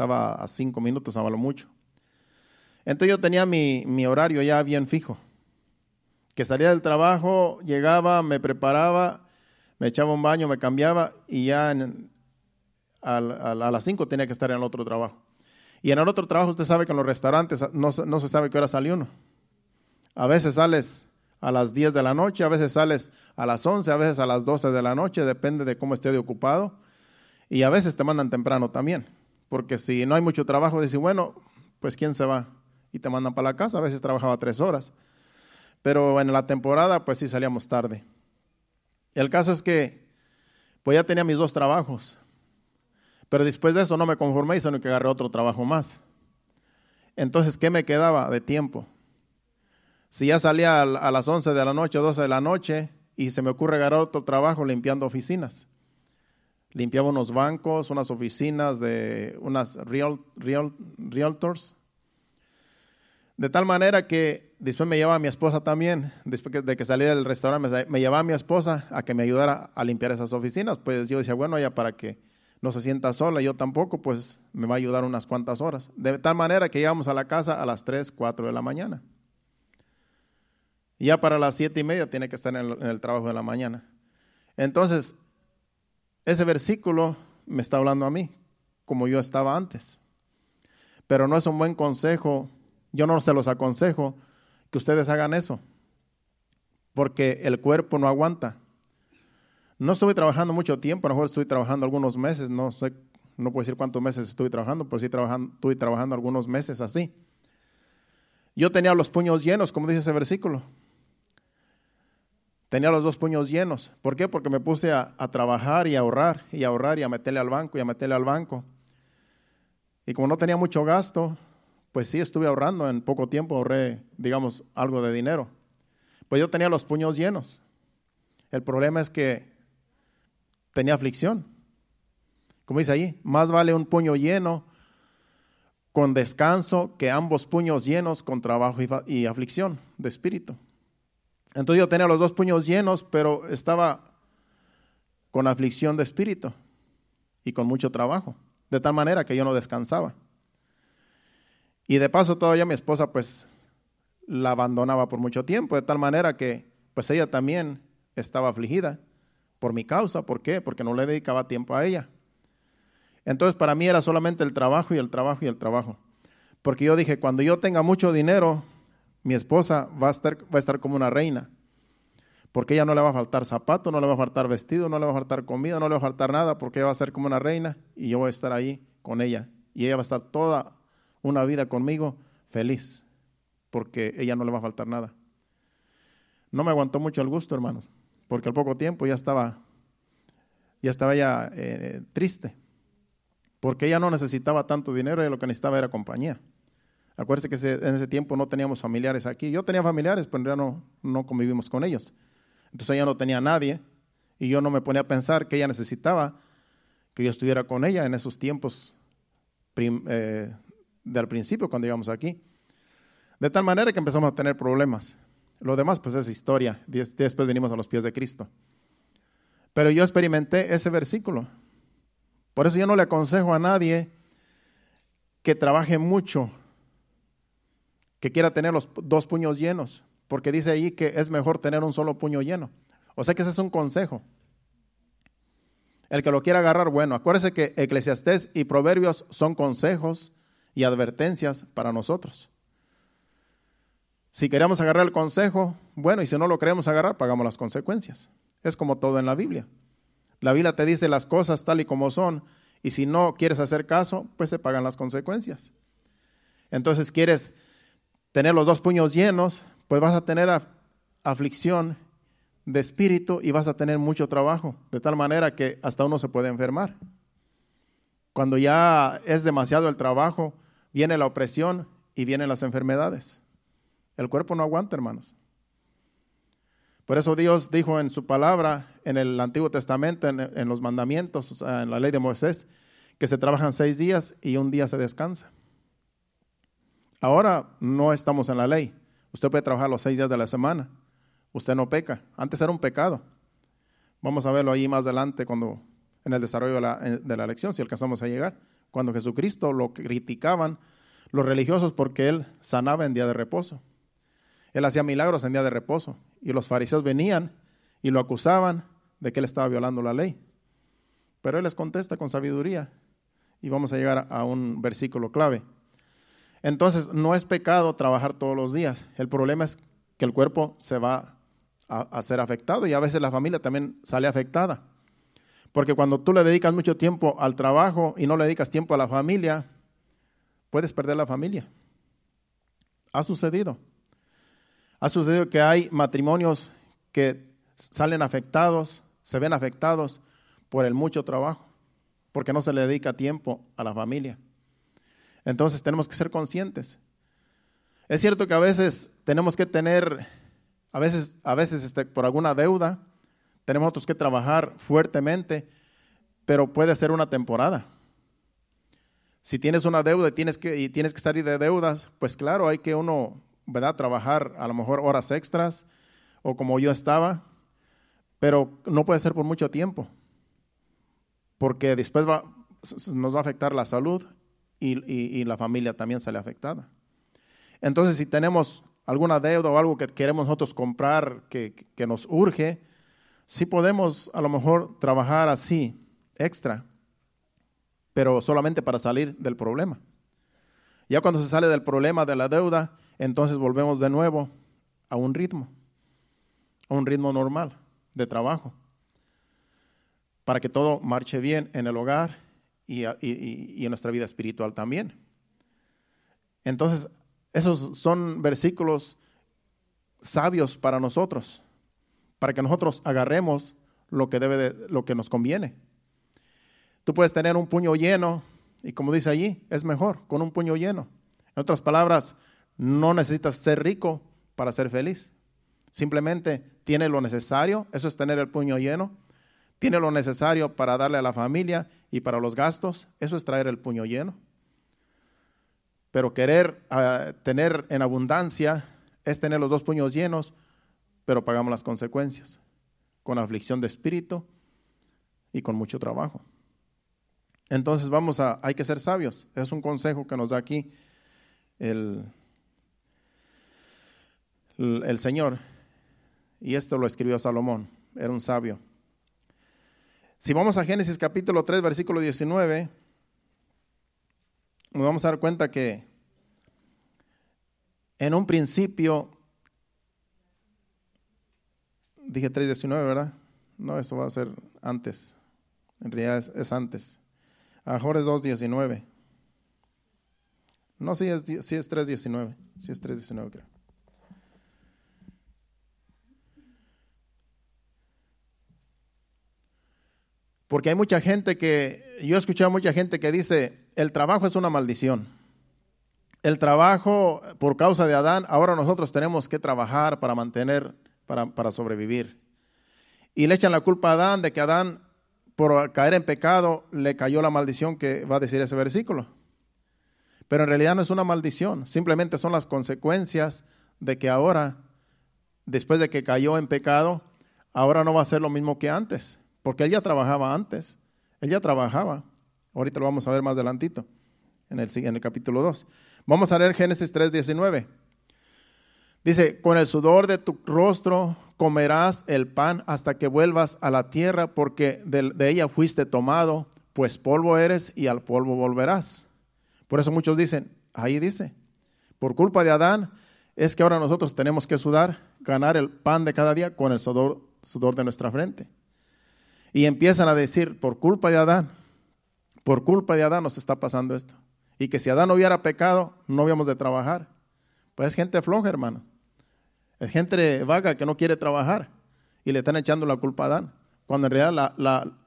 estaba a cinco minutos a lo mucho. Entonces yo tenía mi, mi horario ya bien fijo, que salía del trabajo, llegaba, me preparaba, me echaba un baño, me cambiaba y ya a, las cinco tenía que estar en el otro trabajo. Y en el otro trabajo usted sabe que en los restaurantes no, no se sabe qué hora sale uno. A veces sales a las 10 de la noche, a veces sales a las 11, a veces a las 12 de la noche, depende de cómo esté de ocupado. Y a veces te mandan temprano también, porque si no hay mucho trabajo, dices, bueno, pues ¿quién se va? Y te mandan para la casa, a veces trabajaba tres horas. Pero en la temporada, pues sí salíamos tarde. El caso es que, pues ya tenía mis dos trabajos. Pero después de eso no me conformé, sino que agarré otro trabajo más. Entonces, ¿qué me quedaba de tiempo? Si ya salía a las 11 de la noche o 12 de la noche y se me ocurre agarrar otro trabajo limpiando oficinas. Limpiaba unos bancos, unas oficinas de unas real, real, realtors. De tal manera que después me llevaba a mi esposa también, después de que salía del restaurante, me llevaba a mi esposa a que me ayudara a limpiar esas oficinas. Pues yo decía, bueno, ya para que no se sienta sola, yo tampoco, pues me va a ayudar unas cuantas horas. De tal manera que llegamos a la casa a las 3, 4 de la mañana. Ya para las siete y media tiene que estar en el, trabajo de la mañana. Entonces, ese versículo me está hablando a mí, como yo estaba antes. Pero no es un buen consejo, yo no se los aconsejo que ustedes hagan eso, porque el cuerpo no aguanta. No estuve trabajando mucho tiempo, a lo mejor estoy trabajando algunos meses, no sé, no puedo decir cuántos meses estuve trabajando, pero sí trabajando, estuve trabajando algunos meses así. Yo tenía los puños llenos, como dice ese versículo. Tenía los dos puños llenos. ¿Por qué? Porque me puse a, trabajar y a ahorrar y a ahorrar y a meterle al banco y a meterle al banco. Y como no tenía mucho gasto, pues sí estuve ahorrando. En poco tiempo ahorré, digamos, algo de dinero. Pues yo tenía los puños llenos. El problema es que tenía aflicción. Como dice ahí, más vale un puño lleno con descanso que ambos puños llenos con trabajo y aflicción de espíritu. Entonces yo tenía los dos puños llenos, pero estaba con aflicción de espíritu y con mucho trabajo, de tal manera que yo no descansaba. Y de paso todavía mi esposa pues la abandonaba por mucho tiempo, de tal manera que pues ella también estaba afligida por mi causa. ¿Por qué? Porque no le dedicaba tiempo a ella. Entonces para mí era solamente el trabajo y el trabajo y el trabajo. Porque yo dije, cuando yo tenga mucho dinero, mi esposa va a, estar, como una reina. Porque ella no le va a faltar zapato, no le va a faltar vestido, no le va a faltar comida, no le va a faltar nada, porque ella va a ser como una reina y yo voy a estar ahí con ella. Y ella va a estar toda una vida conmigo feliz, porque ella no le va a faltar nada. No me aguantó mucho el gusto, hermanos, porque al poco tiempo ya estaba, ya estaba ya eh, triste, porque ella no necesitaba tanto dinero, y lo que necesitaba era compañía. Acuérdense que en ese tiempo no teníamos familiares aquí. Yo tenía familiares, pero ya no, no convivimos con ellos. Entonces ella no tenía nadie y yo no me ponía a pensar que ella necesitaba que yo estuviera con ella en esos tiempos eh, del principio cuando íbamos aquí. De tal manera que empezamos a tener problemas. Lo demás pues es historia. Después venimos a los pies de Cristo. Pero yo experimenté ese versículo. Por eso yo no le aconsejo a nadie que trabaje mucho que quiera tener los dos puños llenos, porque dice ahí que es mejor tener un solo puño lleno. O sea que ese es un consejo. El que lo quiera agarrar, bueno, acuérdese que Eclesiastés y Proverbios son consejos y advertencias para nosotros. Si queremos agarrar el consejo, bueno, y si no lo queremos agarrar, pagamos las consecuencias. Es como todo en la Biblia. La Biblia te dice las cosas tal y como son, y si no quieres hacer caso, pues se pagan las consecuencias. Entonces, quieres tener los dos puños llenos, pues vas a tener aflicción de espíritu y vas a tener mucho trabajo, de tal manera que hasta uno se puede enfermar. Cuando ya es demasiado el trabajo, viene la opresión y vienen las enfermedades. El cuerpo no aguanta, hermanos. Por eso Dios dijo en su palabra, en el Antiguo Testamento, en, los mandamientos, en la ley de Moisés, que se trabajan seis días y un día se descansa. Ahora no estamos en la ley. Usted puede trabajar los seis días de la semana. Usted no peca. Antes era un pecado. Vamos a verlo ahí más adelante cuando en el desarrollo de la, de la lección, si alcanzamos a llegar, cuando Jesucristo lo criticaban los religiosos porque él sanaba en día de reposo. Él hacía milagros en día de reposo. Y los fariseos venían y lo acusaban de que él estaba violando la ley. Pero él les contesta con sabiduría. Y vamos a llegar a un versículo clave. Entonces, no es pecado trabajar todos los días. El problema es que el cuerpo se va a, ser afectado y a veces la familia también sale afectada. Porque cuando tú le dedicas mucho tiempo al trabajo y no le dedicas tiempo a la familia, puedes perder la familia. Ha sucedido. Ha sucedido que hay matrimonios que salen afectados, se ven afectados por el mucho trabajo, porque no se le dedica tiempo a la familia. Entonces tenemos que ser conscientes. Es cierto que a veces tenemos que tener, a veces, a veces este, por alguna deuda, tenemos otros que trabajar fuertemente, pero puede ser una temporada. Si tienes una deuda y tienes que, y tienes que salir de deudas, pues claro, hay que uno, ¿verdad? Trabajar a lo mejor horas extras o como yo estaba, pero no puede ser por mucho tiempo, porque después nos va a afectar la salud y, la familia también sale afectada. Entonces, si tenemos alguna deuda o algo que queremos nosotros comprar que, que nos urge, sí podemos a lo mejor trabajar así, extra, pero solamente para salir del problema. Ya cuando se sale del problema de la deuda, entonces volvemos de nuevo a un ritmo, a un ritmo normal de trabajo, para que todo marche bien en el hogar y, en nuestra vida espiritual también. Entonces, esos son versículos sabios para nosotros, para que nosotros agarremos lo que debe de, lo que nos conviene. Tú puedes tener un puño lleno y como dice allí, es mejor con un puño lleno. En otras palabras, no necesitas ser rico para ser feliz. Simplemente tiene lo necesario, eso es tener el puño lleno. Tiene lo necesario para darle a la familia y para los gastos, eso es traer el puño lleno. Pero querer ah, tener en abundancia es tener los dos puños llenos, pero pagamos las consecuencias, con aflicción de espíritu y con mucho trabajo. Entonces vamos a, hay que ser sabios. Es un consejo que nos da aquí el, el Señor. Y esto lo escribió Salomón, era un sabio. Si vamos a Génesis capítulo 3, versículo 19, nos vamos a dar cuenta que en un principio, dije 3.19, ¿verdad? No, eso va a ser antes. En realidad es, es antes. A es 2.19. No, sí es, sí es 3.19. Sí es 3.19, creo. Porque hay mucha gente que, yo he escuchado a mucha gente que dice, el trabajo es una maldición. El trabajo, por causa de Adán, ahora nosotros tenemos que trabajar para mantener, para, para sobrevivir. Y le echan la culpa a Adán de que Adán por caer en pecado le cayó la maldición que va a decir ese versículo. Pero en realidad no es una maldición, simplemente son las consecuencias de que ahora, después de que cayó en pecado, ahora no va a ser lo mismo que antes, porque él ya trabajaba antes, él ya trabajaba. Ahorita lo vamos a ver más adelantito, en el, en el capítulo 2. Vamos a leer Génesis 3, 19. Dice, con el sudor de tu rostro comerás el pan hasta que vuelvas a la tierra, porque de, ella fuiste tomado, pues polvo eres y al polvo volverás. Por eso muchos dicen, ahí dice, por culpa de Adán, es que ahora nosotros tenemos que sudar, ganar el pan de cada día con el sudor, sudor de nuestra frente. Y empiezan a decir, por culpa de Adán, por culpa de Adán nos está pasando esto. Y que si Adán hubiera pecado, no habíamos de trabajar. Pues es gente floja, hermano. Es gente vaga que no quiere trabajar y le están echando la culpa a Adán, cuando en realidad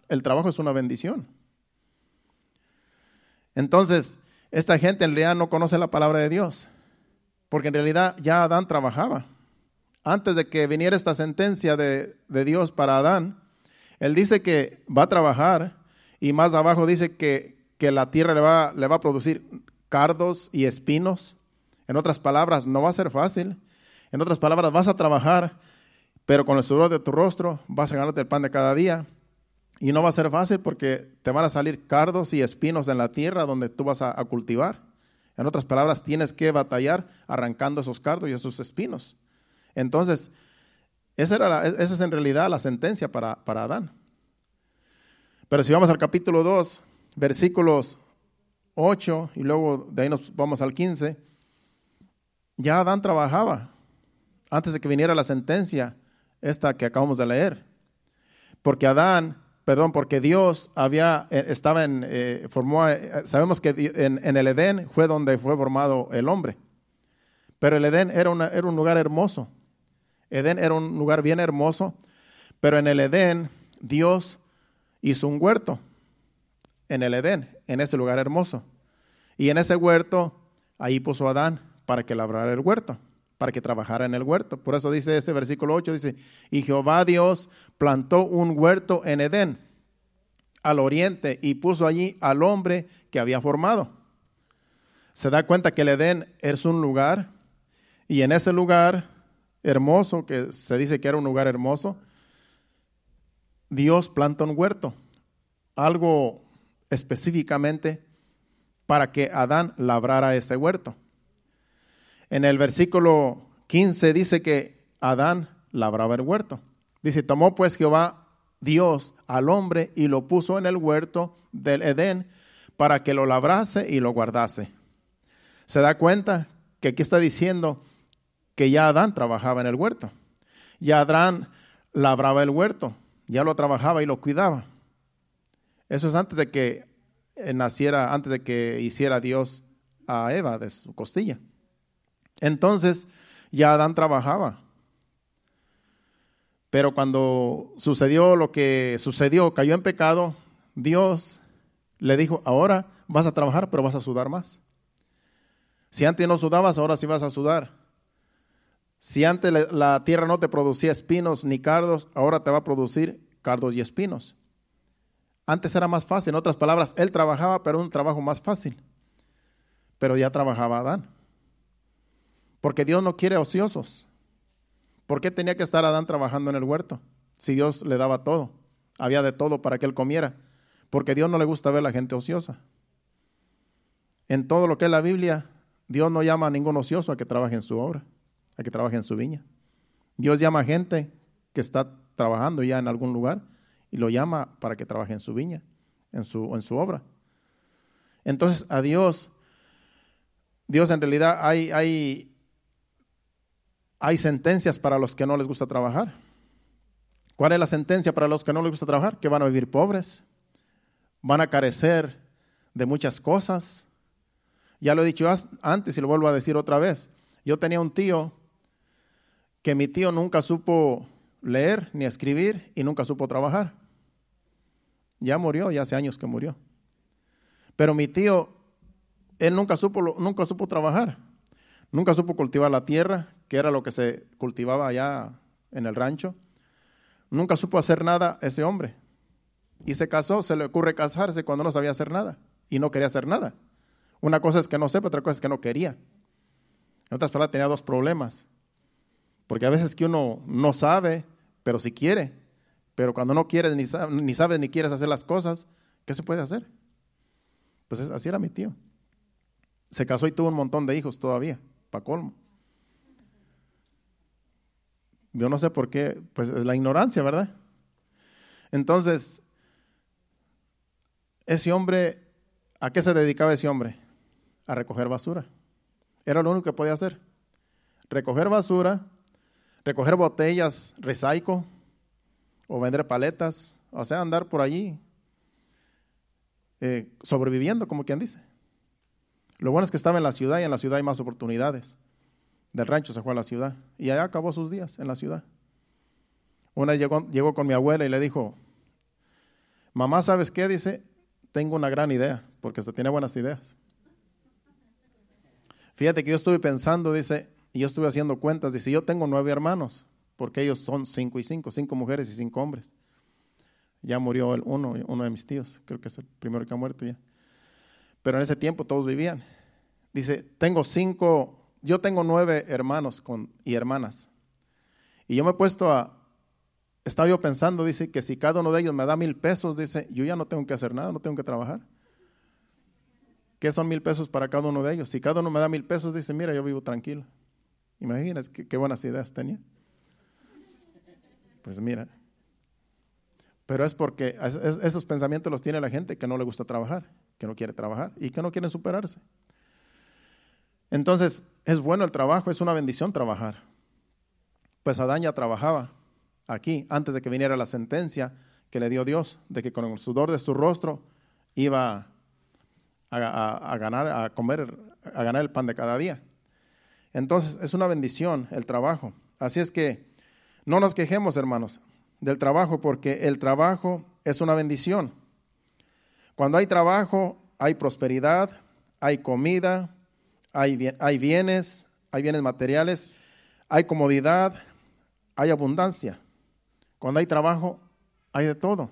el trabajo es una bendición. Entonces, esta gente en realidad no conoce la palabra de Dios, porque en realidad ya Adán trabajaba. Antes de que viniera esta sentencia de, Dios para Adán, él dice que va a trabajar y más abajo dice que, que la tierra le va, le va a producir cardos y espinos. En otras palabras, no va a ser fácil. En otras palabras, vas a trabajar, pero con el sudor de tu rostro vas a ganarte el pan de cada día Y no va a ser fácil porque te van a salir cardos y espinos en la tierra donde tú vas a, cultivar. En otras palabras, tienes que batallar arrancando esos cardos y esos espinos. Entonces, esa, era esa es en realidad la sentencia para, para Adán. Pero si vamos al capítulo 2, versículos 8 y luego de ahí nos vamos al 15, ya Adán trabajaba antes de que viniera la sentencia, esta que acabamos de leer. Porque Adán, perdón, porque Dios había, eh, estaba en, eh, formó, eh, sabemos que en, el Edén fue donde fue formado el hombre. Pero el Edén era, una, era un lugar hermoso. Edén era un lugar bien hermoso, pero en el Edén Dios hizo un huerto. En el Edén, en ese lugar hermoso. Y en ese huerto, ahí puso a Adán para que labrara el huerto, para que trabajara en el huerto. Por eso dice ese versículo 8, dice, y Jehová Dios plantó un huerto en Edén, al oriente, y puso allí al hombre que había formado. Se da cuenta que el Edén es un lugar, y en ese lugar hermoso, que se dice que era un lugar hermoso, Dios planta un huerto, algo específicamente para que Adán labrara ese huerto. En el versículo 15 dice que Adán labraba el huerto. Dice, tomó pues Jehová Dios al hombre y lo puso en el huerto del Edén para que lo labrase y lo guardase. Se da cuenta que aquí está diciendo que ya Adán trabajaba en el huerto. Ya Adán labraba el huerto, ya lo trabajaba y lo cuidaba. Eso es antes de que naciera, antes de que hiciera Dios a Eva de su costilla. Entonces ya Adán trabajaba. Pero cuando sucedió lo que sucedió, cayó en pecado, Dios le dijo, ahora vas a trabajar, pero vas a sudar más. Si antes no sudabas, ahora sí vas a sudar. Si antes la tierra no te producía espinos ni cardos, ahora te va a producir cardos y espinos. Antes era más fácil, en otras palabras, él trabajaba, pero un trabajo más fácil. Pero ya trabajaba Adán. Porque Dios no quiere ociosos. ¿Por qué tenía que estar Adán trabajando en el huerto? Si Dios le daba todo, había de todo para que él comiera. Porque Dios no le gusta ver a la gente ociosa. En todo lo que es la Biblia, Dios no llama a ningún ocioso a que trabaje en su obra, a que trabaje en su viña. Dios llama a gente que está trabajando ya en algún lugar y lo llama para que trabaje en su viña, en su, en su obra. Entonces a Dios, Dios en realidad hay, hay, hay sentencias para los que no les gusta trabajar. ¿Cuál es la sentencia para los que no les gusta trabajar? Que van a vivir pobres, van a carecer de muchas cosas. Ya lo he dicho antes y lo vuelvo a decir otra vez. Yo tenía un tío que mi tío nunca supo leer ni escribir y nunca supo trabajar. Ya murió, ya hace años que murió. Pero mi tío, él nunca supo, nunca supo trabajar. Nunca supo cultivar la tierra, que era lo que se cultivaba allá en el rancho. Nunca supo hacer nada ese hombre. Y se casó, se le ocurre casarse cuando no sabía hacer nada y no quería hacer nada. Una cosa es que no sepa, otra cosa es que no quería. En otras palabras, tenía dos problemas. Porque a veces que uno no sabe, pero si quiere. Pero cuando no quieres, ni, ni sabes, ni quieres hacer las cosas, ¿qué se puede hacer? Pues así era mi tío. Se casó y tuvo un montón de hijos todavía, para colmo. Yo no sé por qué, pues es la ignorancia, ¿verdad? Entonces, ese hombre, ¿a qué se dedicaba ese hombre? A recoger basura. Era lo único que podía hacer. Recoger basura, recoger botellas, recycle, o vender paletas, o sea, andar por allí eh, sobreviviendo, como quien dice. Lo bueno es que estaba en la ciudad y en la ciudad hay más oportunidades. Del rancho se fue a la ciudad y allá acabó sus días en la ciudad. Una vez llegó, llegó con mi abuela y le dijo, mamá, ¿sabes qué? Dice, tengo una gran idea, porque hasta tiene buenas ideas. Fíjate que yo estuve pensando, dice, y yo estuve haciendo cuentas, dice, yo tengo nueve hermanos porque ellos son cinco y cinco, cinco mujeres y cinco hombres. Ya murió el uno, uno de mis tíos, creo que es el primero que ha muerto ya. Pero en ese tiempo todos vivían. Dice, tengo cinco, yo tengo nueve hermanos con, y hermanas. Y yo me he puesto a, estaba yo pensando, dice, que si cada uno de ellos me da mil pesos, dice, yo ya no tengo que hacer nada, no tengo que trabajar. ¿Qué son mil pesos para cada uno de ellos? Si cada uno me da mil pesos, dice, mira, yo vivo tranquilo. Imagínense qué, buenas ideas tenía. Pues mira, pero es porque esos pensamientos los tiene la gente que no le gusta trabajar, que no quiere trabajar y que no quiere superarse. Entonces, es bueno el trabajo, es una bendición trabajar. Pues Adán ya trabajaba aquí, antes de que viniera la sentencia que le dio Dios, de que con el sudor de su rostro iba a, ganar, a comer, a ganar el pan de cada día. Entonces, es una bendición el trabajo. Así es que no nos quejemos, hermanos, del trabajo, porque el trabajo es una bendición. Cuando hay trabajo, hay prosperidad, hay comida, hay, bienes, hay bienes materiales, hay comodidad, hay abundancia. Cuando hay trabajo, hay de todo.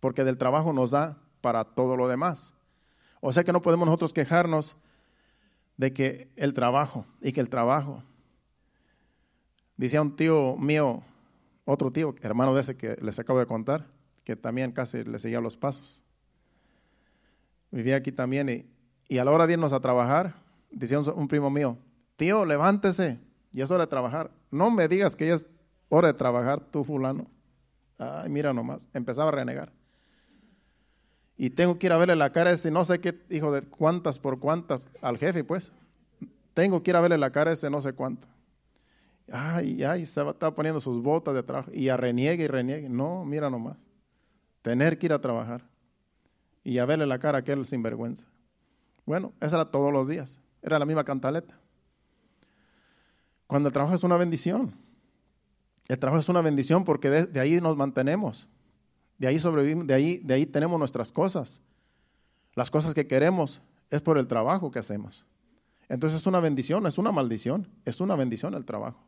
Porque del trabajo nos da para todo lo demás. O sea que no podemos nosotros quejarnos de que el trabajo y que el trabajo. Decía un tío mío, otro tío, hermano de ese que les acabo de contar, que también casi le seguía los pasos. Vivía aquí también y, y a la hora de irnos a trabajar, decía un, primo mío, tío, levántese, y es hora de trabajar. No me digas que ya es hora de trabajar tú, fulano. Ay, mira nomás, empezaba a renegar. Y tengo que ir a verle la cara a ese, no sé qué, hijo de cuántas por cuántas, al jefe, pues. Tengo que ir a verle la cara a ese, no sé cuánto. Ay, ay, se está poniendo sus botas de trabajo y a reniegue y reniegue. No, mira nomás. Tener que ir a trabajar y a verle la cara a aquel sinvergüenza. Bueno, eso era todos los días. Era la misma cantaleta. Cuando el trabajo es una bendición. El trabajo es una bendición porque de ahí nos mantenemos. De ahí sobrevivimos, de ahí, de ahí tenemos nuestras cosas. Las cosas que queremos es por el trabajo que hacemos. Entonces es una bendición, es una maldición, es una bendición el trabajo.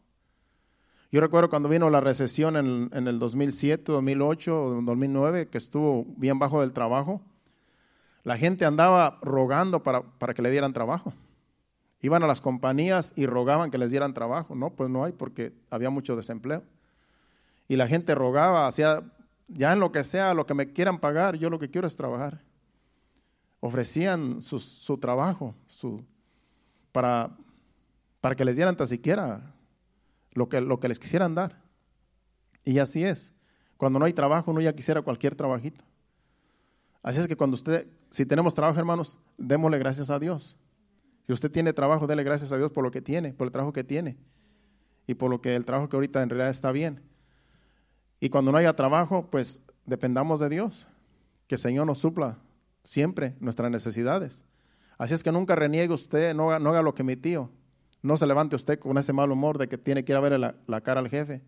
Yo recuerdo cuando vino la recesión en, en el 2007, 2008, 2009, que estuvo bien bajo del trabajo, la gente andaba rogando para, para que le dieran trabajo. Iban a las compañías y rogaban que les dieran trabajo. No, pues no hay porque había mucho desempleo. Y la gente rogaba, hacía ya en lo que sea, lo que me quieran pagar, yo lo que quiero es trabajar. Ofrecían su, trabajo su, para, para que les dieran tan siquiera lo que, lo que les quisieran dar. Y así es. Cuando no hay trabajo, uno ya quisiera cualquier trabajito. Así es que cuando usted, si tenemos trabajo, hermanos, démosle gracias a Dios. Si usted tiene trabajo, déle gracias a Dios por lo que tiene, por el trabajo que tiene y por lo que el trabajo que ahorita en realidad está bien. Y cuando no haya trabajo, pues dependamos de Dios, que el Señor nos supla siempre nuestras necesidades. Así es que nunca reniegue usted, no haga, lo que mi tío. No se levante usted con ese mal humor de que tiene que ir a ver la, cara al jefe.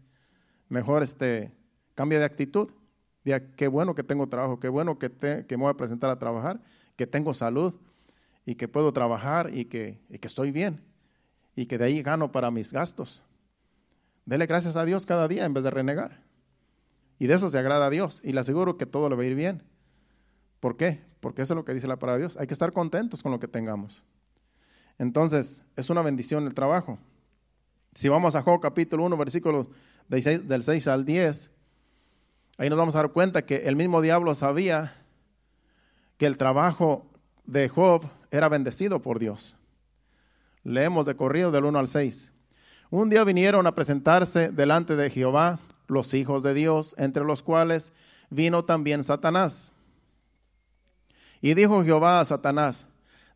Mejor este, cambie de actitud. Diga, qué bueno que tengo trabajo, qué bueno que, me voy a presentar a trabajar, que tengo salud y que puedo trabajar y que, y que estoy bien y que de ahí gano para mis gastos. Dele gracias a Dios cada día en vez de renegar. Y de eso se agrada a Dios. Y le aseguro que todo le va a ir bien. ¿Por qué? Porque eso es lo que dice la palabra de Dios. Hay que estar contentos con lo que tengamos. Entonces, es una bendición el trabajo. Si vamos a Job capítulo 1, versículos del 6 al 10, ahí nos vamos a dar cuenta que el mismo diablo sabía que el trabajo de Job era bendecido por Dios. Leemos de corrido del 1 al 6. Un día vinieron a presentarse delante de Jehová los hijos de Dios, entre los cuales vino también Satanás. Y dijo Jehová a Satanás,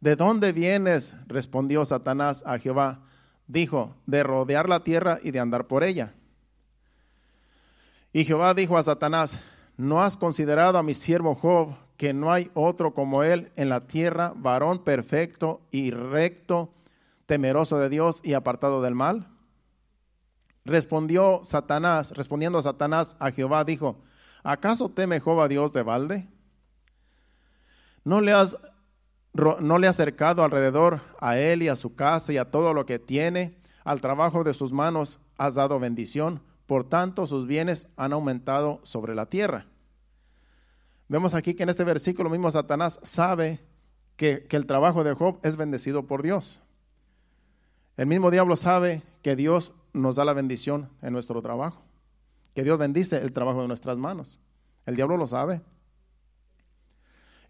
¿de dónde vienes? Respondió Satanás a Jehová. Dijo, de rodear la tierra y de andar por ella. Y Jehová dijo a Satanás, ¿no has considerado a mi siervo Job, que no hay otro como él en la tierra, varón perfecto y recto, temeroso de Dios y apartado del mal? Respondió Satanás, respondiendo Satanás a Jehová, dijo, ¿acaso teme Jehová Dios de balde? ¿No le has no le acercado alrededor a él y a su casa y a todo lo que tiene, al trabajo de sus manos has dado bendición, por tanto sus bienes han aumentado sobre la tierra. Vemos aquí que en este versículo mismo Satanás sabe que, que el trabajo de Job es bendecido por Dios. El mismo diablo sabe que Dios nos da la bendición en nuestro trabajo. que Dios bendice el trabajo de nuestras manos. El diablo lo sabe.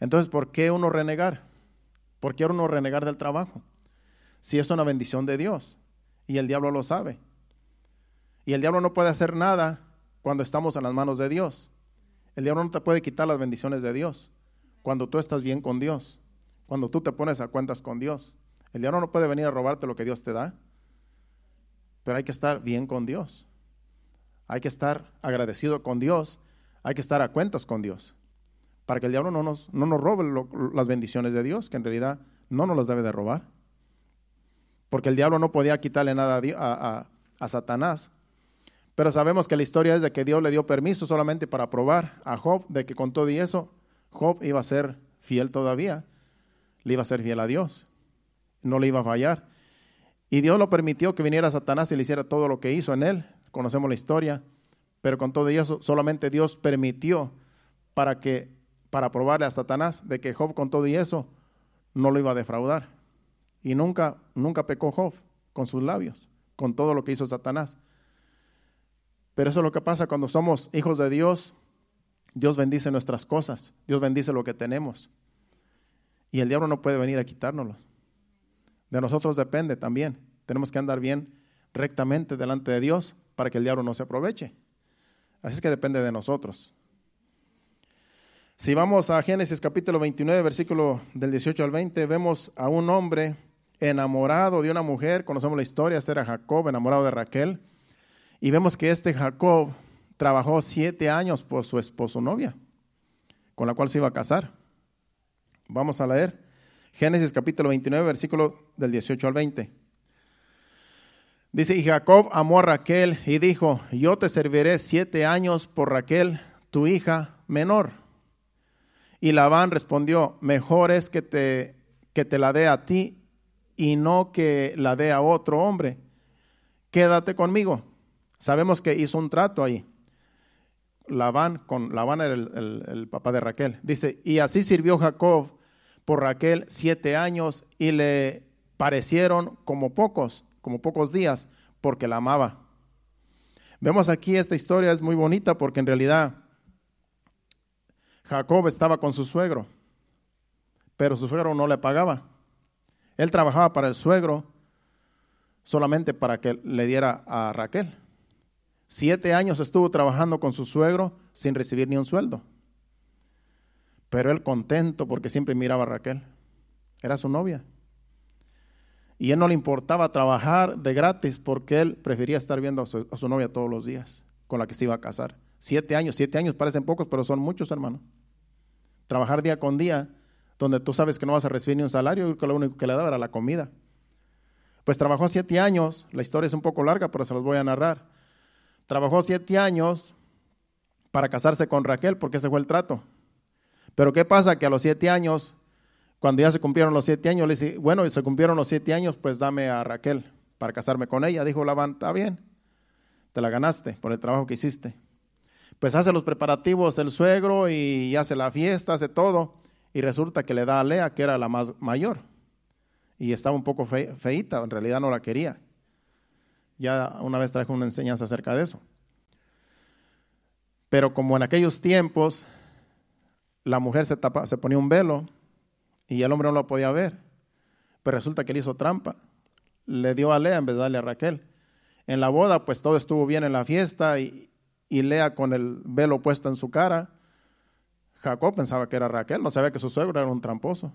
Entonces, ¿por qué uno renegar? ¿Por qué uno renegar del trabajo? Si es una bendición de Dios y el diablo lo sabe. Y el diablo no puede hacer nada cuando estamos en las manos de Dios. El diablo no te puede quitar las bendiciones de Dios cuando tú estás bien con Dios, cuando tú te pones a cuentas con Dios. El diablo no puede venir a robarte lo que Dios te da, pero hay que estar bien con Dios. Hay que estar agradecido con Dios, hay que estar a cuentas con Dios, para que el diablo no nos, no nos robe las bendiciones de Dios, que en realidad no nos las debe de robar. Porque el diablo no podía quitarle nada a, a Satanás, pero sabemos que la historia es de que Dios le dio permiso solamente para probar a Job de que con todo y eso, Job iba a ser fiel todavía, le iba a ser fiel a Dios, no le iba a fallar. Y Dios lo permitió que viniera Satanás y le hiciera todo lo que hizo en él. Conocemos la historia, pero con todo eso solamente Dios permitió para que para probarle a Satanás de que Job con todo y eso no lo iba a defraudar. Y nunca nunca pecó Job con sus labios, con todo lo que hizo Satanás. Pero eso es lo que pasa cuando somos hijos de Dios. Dios bendice nuestras cosas, Dios bendice lo que tenemos. Y el diablo no puede venir a quitárnoslo. De nosotros depende también. Tenemos que andar bien rectamente delante de Dios para que el diablo no se aproveche. Así es que depende de nosotros. Si vamos a Génesis capítulo 29, versículo del 18 al 20, vemos a un hombre enamorado de una mujer, conocemos la historia, era Jacob, enamorado de Raquel. Y vemos que este Jacob trabajó siete años por su esposo novia, con la cual se iba a casar. Vamos a leer Génesis capítulo 29, versículo del 18 al 20. Dice, y Jacob amó a Raquel y dijo, yo te serviré siete años por Raquel, tu hija menor. Y Labán respondió, mejor es que te, que te la dé a ti y no que la dé a otro hombre. Quédate conmigo Sabemos que hizo un trato ahí. Labán, con Labán era el, papá de Raquel. Dice, y así sirvió Jacob por Raquel siete años y le parecieron como pocos, como pocos días, porque la amaba. Vemos aquí esta historia es muy bonita porque en realidad Jacob estaba con su suegro, pero su suegro no le pagaba. Él trabajaba para el suegro solamente para que le diera a Raquel. Siete años estuvo trabajando con su suegro sin recibir ni un sueldo. Pero él contento porque siempre miraba a Raquel. Era su novia. Y él no le importaba trabajar de gratis porque él prefería estar viendo a su, novia todos los días, con la que se iba a casar. Siete años, siete años parecen pocos, pero son muchos, hermano. Trabajar día con día, donde tú sabes que no vas a recibir ni un salario y que lo único que le daba era la comida. Pues trabajó siete años, la historia es un poco larga, pero se los voy a narrar. Trabajó siete años para casarse con Raquel porque ese fue el trato. Pero ¿qué pasa? Que a los siete años, cuando ya se cumplieron los siete años, le dice, bueno, y se cumplieron los siete años, pues dame a Raquel para casarme con ella. Dijo Labán, está bien, te la ganaste por el trabajo que hiciste. Pues hace los preparativos el suegro y hace la fiesta, hace todo. Y resulta que le da a Lea, que era la más mayor. Y estaba un poco feita, en realidad no la quería. Ya una vez traje una enseñanza acerca de eso. Pero como en aquellos tiempos la mujer se, tapa, se ponía un velo y el hombre no lo podía ver, pero resulta que él hizo trampa. Le dio a Lea en vez de darle a Raquel. En la boda, pues todo estuvo bien en la fiesta y, y Lea con el velo puesto en su cara. Jacob pensaba que era Raquel, no sabía que su suegro era un tramposo.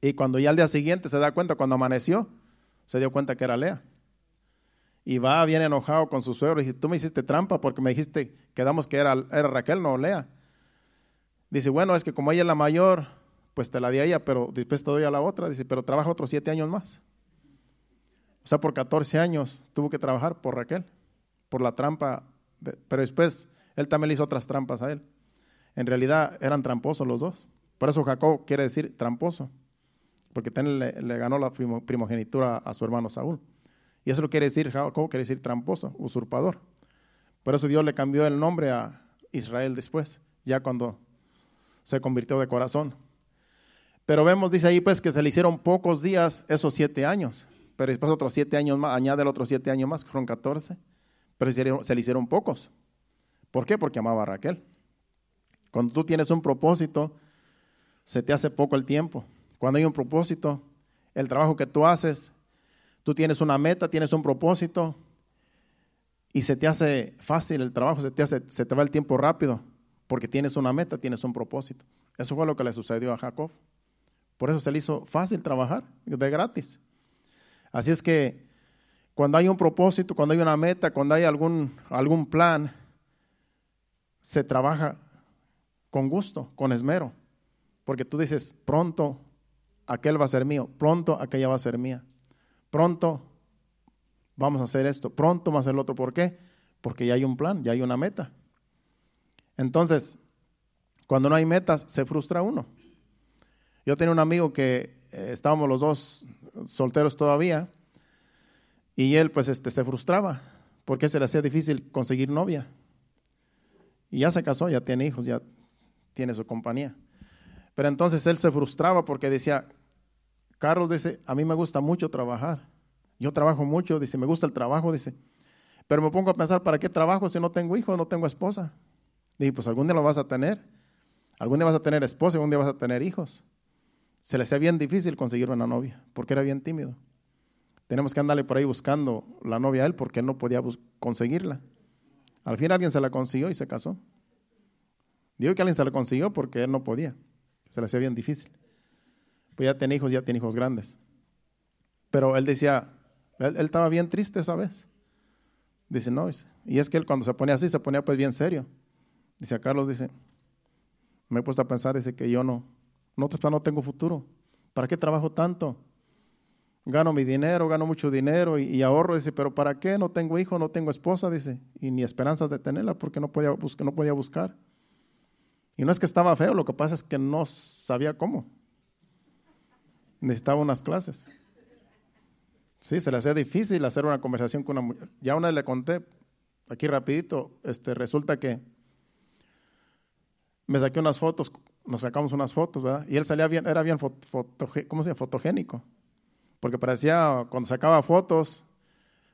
Y cuando ya al día siguiente se da cuenta, cuando amaneció, se dio cuenta que era Lea y va bien enojado con su suegro y dice, tú me hiciste trampa porque me dijiste, quedamos que era, era Raquel, no Lea. Dice, bueno, es que como ella es la mayor, pues te la di a ella, pero después te doy a la otra. Dice, pero trabaja otros siete años más. O sea, por 14 años tuvo que trabajar por Raquel, por la trampa, pero después él también le hizo otras trampas a él. En realidad eran tramposos los dos. Por eso Jacob quiere decir tramposo, porque le, le ganó la primogenitura a su hermano Saúl. Y eso lo quiere decir, Jacob quiere decir tramposo, usurpador. Por eso Dios le cambió el nombre a Israel después, ya cuando se convirtió de corazón. Pero vemos, dice ahí, pues que se le hicieron pocos días esos siete años, pero después otros siete años más, añade el otros siete años más, fueron catorce. pero se le hicieron pocos. ¿Por qué? Porque amaba a Raquel. Cuando tú tienes un propósito, se te hace poco el tiempo. Cuando hay un propósito, el trabajo que tú haces, tú tienes una meta, tienes un propósito y se te hace fácil el trabajo, se te, hace, se te va el tiempo rápido, porque tienes una meta, tienes un propósito. Eso fue lo que le sucedió a Jacob. Por eso se le hizo fácil trabajar, de gratis. Así es que cuando hay un propósito, cuando hay una meta, cuando hay algún, algún plan, se trabaja con gusto, con esmero. Porque tú dices, pronto aquel va a ser mío, pronto aquella va a ser mía, pronto vamos a hacer esto, pronto vamos a hacer otro. ¿Por qué? Porque ya hay un plan, ya hay una meta. Entonces, cuando no hay metas, se frustra uno. Yo tenía un amigo que eh, estábamos los dos solteros todavía y él pues este, se frustraba porque se le hacía difícil conseguir novia. Y ya se casó, ya tiene hijos, ya tiene su compañía. Pero entonces él se frustraba porque decía, Carlos dice, a mí me gusta mucho trabajar. Yo trabajo mucho, dice, me gusta el trabajo, dice. Pero me pongo a pensar, ¿para qué trabajo si no tengo hijos, no tengo esposa? Dije, pues algún día lo vas a tener. Algún día vas a tener esposa, algún día vas a tener hijos. Se le hacía bien difícil conseguir una novia, porque era bien tímido. Tenemos que andarle por ahí buscando la novia a él porque él no podía conseguirla. Al fin alguien se la consiguió y se casó. Digo que alguien se la consiguió porque él no podía. Se le hacía bien difícil. Pues ya tiene hijos, ya tiene hijos grandes. Pero él decía, él, estaba bien triste esa vez. Dice, no, y es que él cuando se ponía así, se ponía pues bien serio. Dice Carlos, dice, me he puesto a pensar, dice que yo no, no, no tengo futuro. ¿Para qué trabajo tanto? Gano mi dinero, gano mucho dinero y, ahorro. Dice, pero ¿para qué? No tengo hijo, no tengo esposa, dice, y ni esperanzas de tenerla porque no podía, no podía buscar. Y no es que estaba feo, lo que pasa es que no sabía cómo. Necesitaba unas clases. Sí, se le hacía difícil hacer una conversación con una mujer. Ya una vez le conté, aquí rapidito, este, resulta que me saqué unas fotos, nos sacamos unas fotos, ¿verdad? Y él salía bien, era bien ¿cómo se llama? fotogénico. Porque parecía, cuando sacaba fotos,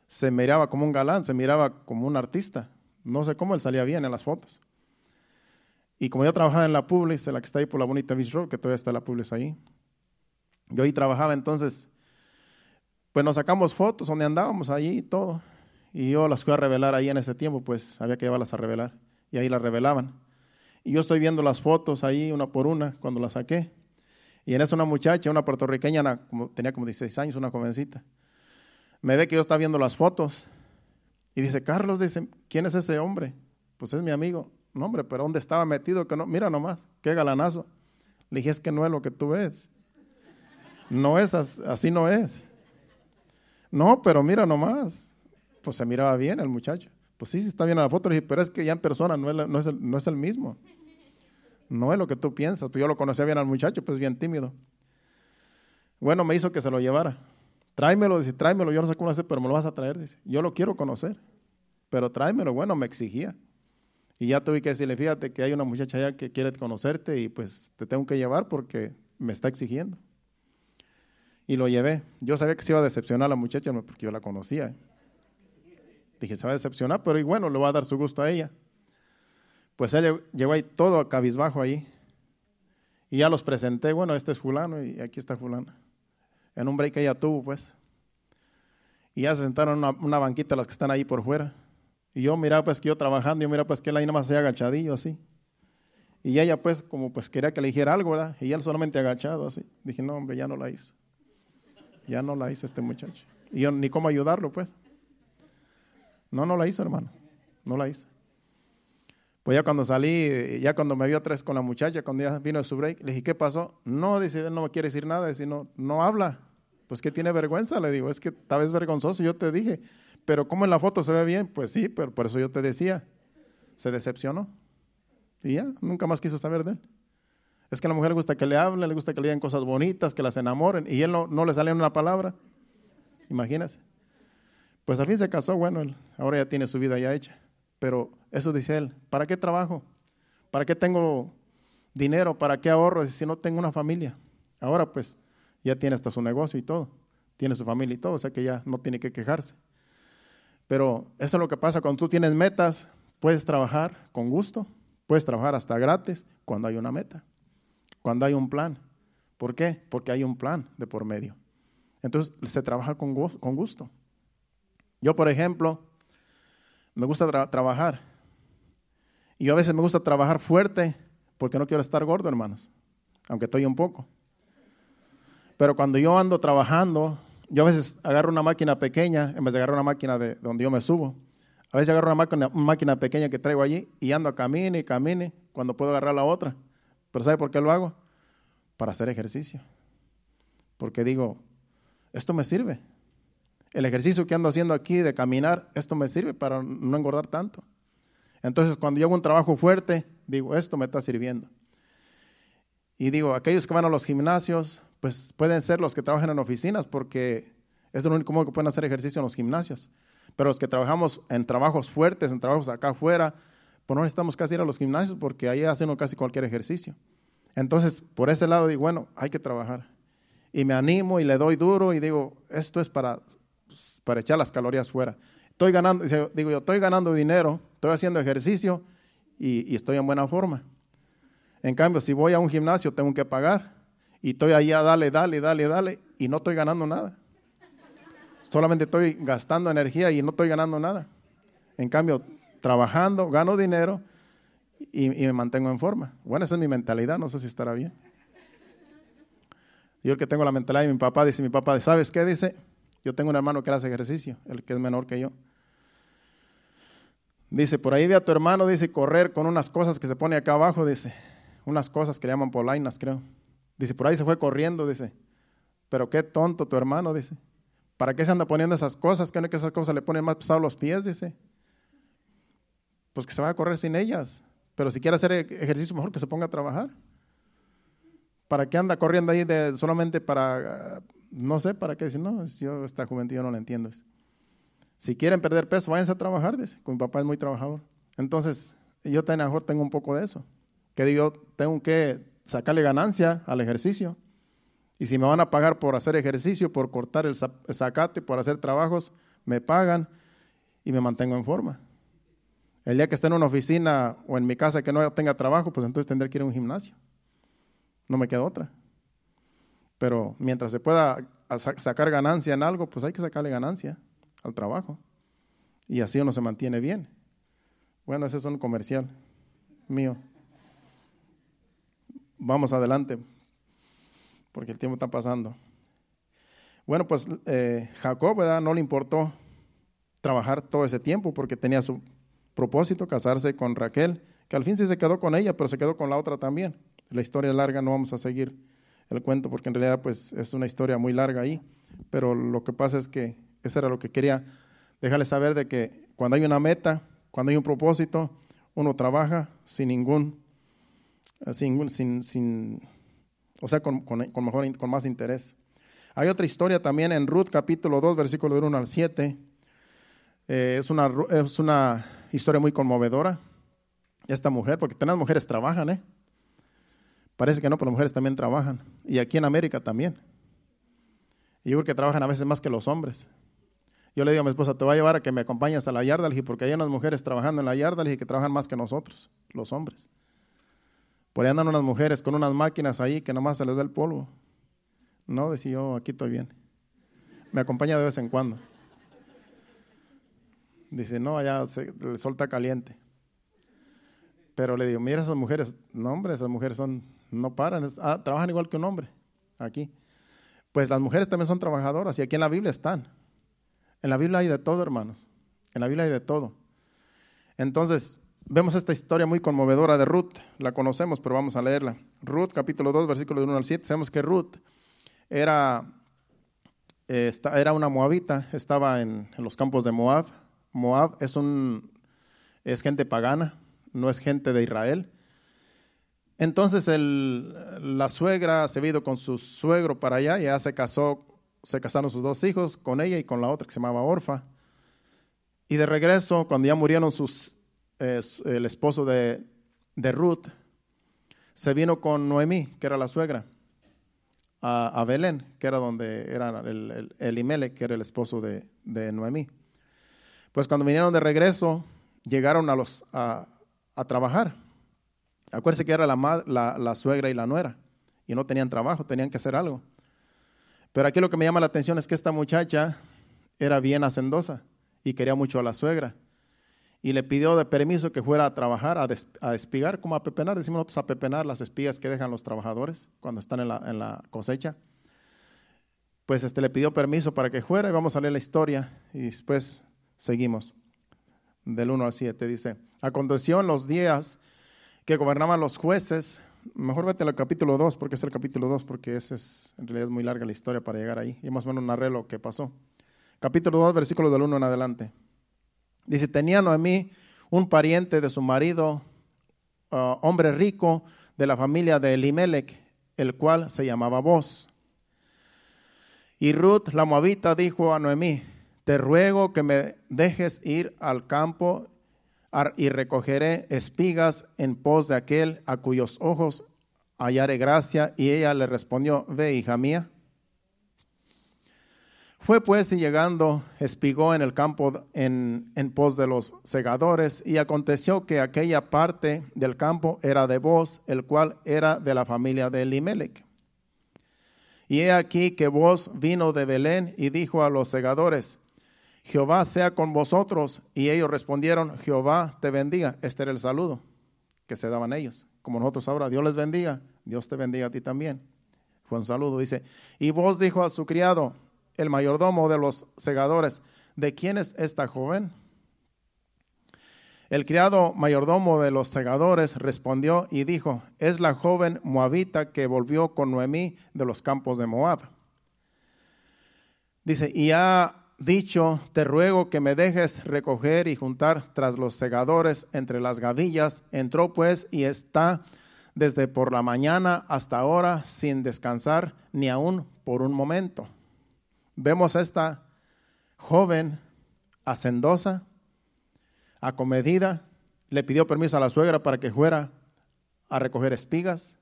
se miraba como un galán, se miraba como un artista. No sé cómo él salía bien en las fotos. Y como yo trabajaba en la Publix, en la que está ahí por la bonita Beach Road, que todavía está la Publix ahí, yo ahí trabajaba entonces, pues nos sacamos fotos donde andábamos allí y todo. Y yo las fui a revelar ahí en ese tiempo, pues había que llevarlas a revelar. Y ahí las revelaban. Y yo estoy viendo las fotos ahí una por una cuando las saqué. Y en eso una muchacha, una puertorriqueña, como, tenía como 16 años, una jovencita, me ve que yo estaba viendo las fotos. Y dice, Carlos, dice, ¿quién es ese hombre? Pues es mi amigo. No, hombre, pero ¿dónde estaba metido? Que no, mira nomás, qué galanazo. Le dije, es que no es lo que tú ves. No es así, no es. No, pero mira nomás. Pues se miraba bien el muchacho. Pues sí, está bien en la foto. Pero es que ya en persona no es, no es, el, no es el mismo. No es lo que tú piensas. Pues yo lo conocía bien al muchacho, pues bien tímido. Bueno, me hizo que se lo llevara. Tráemelo, dice, tráemelo. Yo no sé cómo hacer, pero me lo vas a traer. Dice, yo lo quiero conocer. Pero tráemelo. Bueno, me exigía. Y ya tuve que decirle, fíjate que hay una muchacha allá que quiere conocerte y pues te tengo que llevar porque me está exigiendo. Y lo llevé. Yo sabía que se iba a decepcionar la muchacha porque yo la conocía. Dije, se va a decepcionar, pero y bueno, le va a dar su gusto a ella. Pues ella llegó ahí todo cabizbajo ahí. Y ya los presenté, bueno, este es fulano y aquí está fulano. En un break que ella tuvo, pues. Y ya se sentaron en una, una banquita las que están ahí por fuera. Y yo miraba pues que yo trabajando, yo miraba pues que él ahí nada más se agachadillo así. Y ella pues como pues quería que le dijera algo, ¿verdad? Y él solamente agachado así. Dije, no hombre, ya no la hizo. Ya no la hizo este muchacho. Y yo ni cómo ayudarlo pues. No, no la hizo hermano. No la hizo. Pues ya cuando salí, ya cuando me vio tres con la muchacha, cuando ya vino su break, le dije, ¿qué pasó? No, dice, no me quiere decir nada, dice, no, no habla. Pues que tiene vergüenza, le digo, es que tal vez vergonzoso, yo te dije, pero como en la foto se ve bien, pues sí, pero por eso yo te decía, se decepcionó. Y ya, nunca más quiso saber de él. Es que a la mujer le gusta que le hablen, le gusta que le digan cosas bonitas, que las enamoren, y él no, no le sale una palabra. Imagínese. Pues al fin se casó, bueno, él ahora ya tiene su vida ya hecha. Pero eso dice él, ¿para qué trabajo? ¿Para qué tengo dinero? ¿Para qué ahorro si no tengo una familia? Ahora pues ya tiene hasta su negocio y todo, tiene su familia y todo, o sea que ya no tiene que quejarse. Pero eso es lo que pasa cuando tú tienes metas, puedes trabajar con gusto, puedes trabajar hasta gratis cuando hay una meta, cuando hay un plan. ¿Por qué? Porque hay un plan de por medio. Entonces se trabaja con, gusto. Yo, por ejemplo, me gusta trabajar. Y yo a veces me gusta trabajar fuerte porque no quiero estar gordo, hermanos, aunque estoy un poco. Pero cuando yo ando trabajando, yo a veces agarro una máquina pequeña en vez de agarrar una máquina de donde yo me subo. A veces agarro una máquina, una máquina pequeña que traigo allí y ando a camine y camine cuando puedo agarrar la otra. Pero ¿sabe por qué lo hago? Para hacer ejercicio. Porque digo, esto me sirve. El ejercicio que ando haciendo aquí de caminar, esto me sirve para no engordar tanto. Entonces, cuando yo hago un trabajo fuerte, digo, esto me está sirviendo. Y digo, aquellos que van a los gimnasios, pues pueden ser los que trabajan en oficinas, porque es lo único modo que pueden hacer ejercicio en los gimnasios. Pero los que trabajamos en trabajos fuertes, en trabajos acá afuera, pues no necesitamos casi ir a los gimnasios porque ahí hacen casi cualquier ejercicio. Entonces, por ese lado digo, bueno, hay que trabajar. Y me animo y le doy duro y digo, esto es para, para echar las calorías fuera. Estoy ganando, digo yo, estoy ganando dinero, estoy haciendo ejercicio y, estoy en buena forma. En cambio, si voy a un gimnasio, tengo que pagar y estoy ahí a dale, dale, dale, dale y no estoy ganando nada. Solamente estoy gastando energía y no estoy ganando nada. En cambio, trabajando, gano dinero y, me mantengo en forma. Bueno, esa es mi mentalidad, no sé si estará bien. Yo el que tengo la mentalidad de mi papá, dice mi papá, ¿sabes qué? Dice, yo tengo un hermano que hace ejercicio, el que es menor que yo. Dice, por ahí ve a tu hermano, dice, correr con unas cosas que se pone acá abajo, dice, unas cosas que le llaman polainas, creo. Dice, por ahí se fue corriendo, dice, pero qué tonto tu hermano, dice. ¿Para qué se anda poniendo esas cosas? ¿Qué no es que esas cosas le ponen más pesados los pies? Dice. Pues que se va a correr sin ellas. Pero si quiere hacer e-, ejercicio, mejor que se ponga a trabajar. ¿Para qué anda corriendo ahí de, solamente para, no sé, para qué? Dice, no, yo esta juventud yo no la entiendo. Si quieren perder peso, váyanse a trabajar, dice. Mi papá es muy trabajador. Entonces, yo también tengo un poco de eso. Que digo, tengo que sacarle ganancia al ejercicio. Y si me van a pagar por hacer ejercicio, por cortar el zacate, por hacer trabajos, me pagan y me mantengo en forma. El día que esté en una oficina o en mi casa que no tenga trabajo, pues entonces tendré que ir a un gimnasio. No me queda otra. Pero mientras se pueda sacar ganancia en algo, pues hay que sacarle ganancia al trabajo. Y así uno se mantiene bien. Bueno, ese es un comercial mío. Vamos adelante porque el tiempo está pasando. Bueno, pues eh, Jacob, ¿verdad? No le importó trabajar todo ese tiempo porque tenía su propósito, casarse con Raquel, que al fin sí se quedó con ella, pero se quedó con la otra también. La historia es larga, no vamos a seguir el cuento porque en realidad pues es una historia muy larga ahí, pero lo que pasa es que eso era lo que quería dejarles saber de que cuando hay una meta, cuando hay un propósito, uno trabaja sin ningún, sin, sin, sin o sea, con, mejor, con más interés. Hay otra historia también en Ruth capítulo 2, versículo de 1 al 7. Eh, es, una, es una historia muy conmovedora. Esta mujer, porque las mujeres trabajan, ¿eh? Parece que no, pero las mujeres también trabajan. Y aquí en América también. Y yo creo que trabajan a veces más que los hombres. Yo le digo a mi esposa, te voy a llevar a que me acompañes a la Yardalji, porque hay unas mujeres trabajando en la Yardalji que trabajan más que nosotros, los hombres. Por ahí andan unas mujeres con unas máquinas ahí que nomás se les da el polvo. No, decía yo, aquí estoy bien. Me acompaña de vez en cuando. Dice, no, allá el sol está caliente. Pero le digo, mira esas mujeres, no hombre, esas mujeres son, no paran, ah, trabajan igual que un hombre aquí. Pues las mujeres también son trabajadoras y aquí en la Biblia están. En la Biblia hay de todo, hermanos. En la Biblia hay de todo. Entonces, vemos esta historia muy conmovedora de Ruth. La conocemos, pero vamos a leerla. Ruth, capítulo 2, versículo 1 al 7. Sabemos que Ruth era, era una moabita, estaba en, los campos de Moab. Moab es, un, es gente pagana, no es gente de Israel. Entonces la suegra se vino con su suegro para allá ya se casó, se casaron sus dos hijos con ella y con la otra que se llamaba Orfa. Y de regreso, cuando ya murieron sus el esposo de, Ruth, se vino con Noemí, que era la suegra, a, Belén, que era donde era el, el, que era el esposo de, Noemí. Pues cuando vinieron de regreso, llegaron a, los, a, trabajar. Acuérdense que era la, la, la suegra y la nuera y no tenían trabajo, tenían que hacer algo. Pero aquí lo que me llama la atención es que esta muchacha era bien hacendosa y quería mucho a la suegra. Y le pidió de permiso que fuera a trabajar, a, espigar, como a pepenar, decimos nosotros a pepenar las espigas que dejan los trabajadores cuando están en la, en la cosecha. Pues este, le pidió permiso para que fuera y vamos a leer la historia y después seguimos. Del 1 al 7 dice, aconteció en los días que gobernaban los jueces, mejor vete al capítulo 2 porque es el capítulo 2 porque ese es en realidad muy larga la historia para llegar ahí y más o menos narré lo que pasó capítulo 2, versículo del 1 en adelante. Dice, tenía Noemí un pariente de su marido, uh, hombre rico de la familia de Elimelech, el cual se llamaba Boz. Y Ruth, la moabita, dijo a Noemí, te ruego que me dejes ir al campo y recogeré espigas en pos de aquel a cuyos ojos hallaré gracia. Y ella le respondió, ve, hija mía. Fue pues y llegando, espigó en el campo en, pos de los segadores, y aconteció que aquella parte del campo era de vos, el cual era de la familia de Elimelech. Y he aquí que vos vino de Belén y dijo a los segadores, Jehová sea con vosotros. Y ellos respondieron, Jehová te bendiga. Este era el saludo que se daban ellos. Como nosotros ahora, Dios les bendiga, Dios te bendiga a ti también. Fue un saludo, dice. Y vos dijo a su criado, el mayordomo de los segadores, ¿de quién es esta joven? El criado mayordomo de los segadores respondió y dijo, es la joven moabita que volvió con Noemí de los campos de Moab. Dice, y ha dicho, te ruego que me dejes recoger y juntar tras los segadores entre las gavillas. Entró pues y está desde por la mañana hasta ahora sin descansar ni aún por un momento vemos a esta joven hacendosa, acomedida, le pidió permiso a la suegra para que fuera a recoger espigas.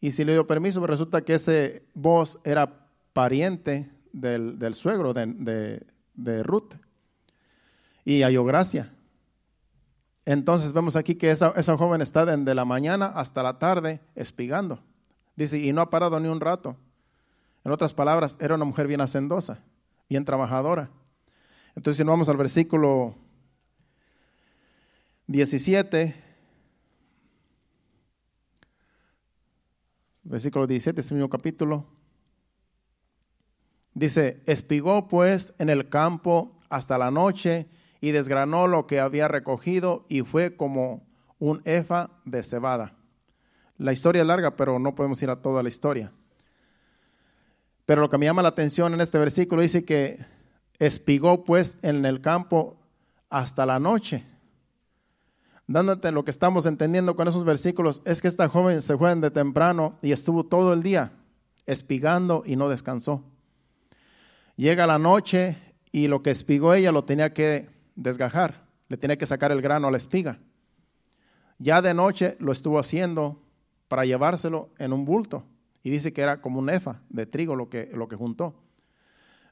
Y si le dio permiso, pues resulta que ese voz era pariente del, suegro de, Ruth. Y halló gracia. Entonces vemos aquí que esa, esa joven está desde la mañana hasta la tarde espigando. Dice, y no ha parado ni un rato. En otras palabras, era una mujer bien hacendosa, bien trabajadora. Entonces, si nos vamos al versículo 17, versículo 17, ese mismo capítulo, dice, espigó pues en el campo hasta la noche y desgranó lo que había recogido y fue como un efa de cebada. La historia es larga, pero no podemos ir a toda la historia. Pero lo que me llama la atención en este versículo dice que espigó pues en el campo hasta la noche. Dándote lo que estamos entendiendo con esos versículos es que esta joven se fue de temprano y estuvo todo el día espigando y no descansó. Llega la noche y lo que espigó ella lo tenía que desgajar, le tenía que sacar el grano a la espiga. Ya de noche lo estuvo haciendo para llevárselo en un bulto y dice que era como un efa de trigo lo que, lo que juntó.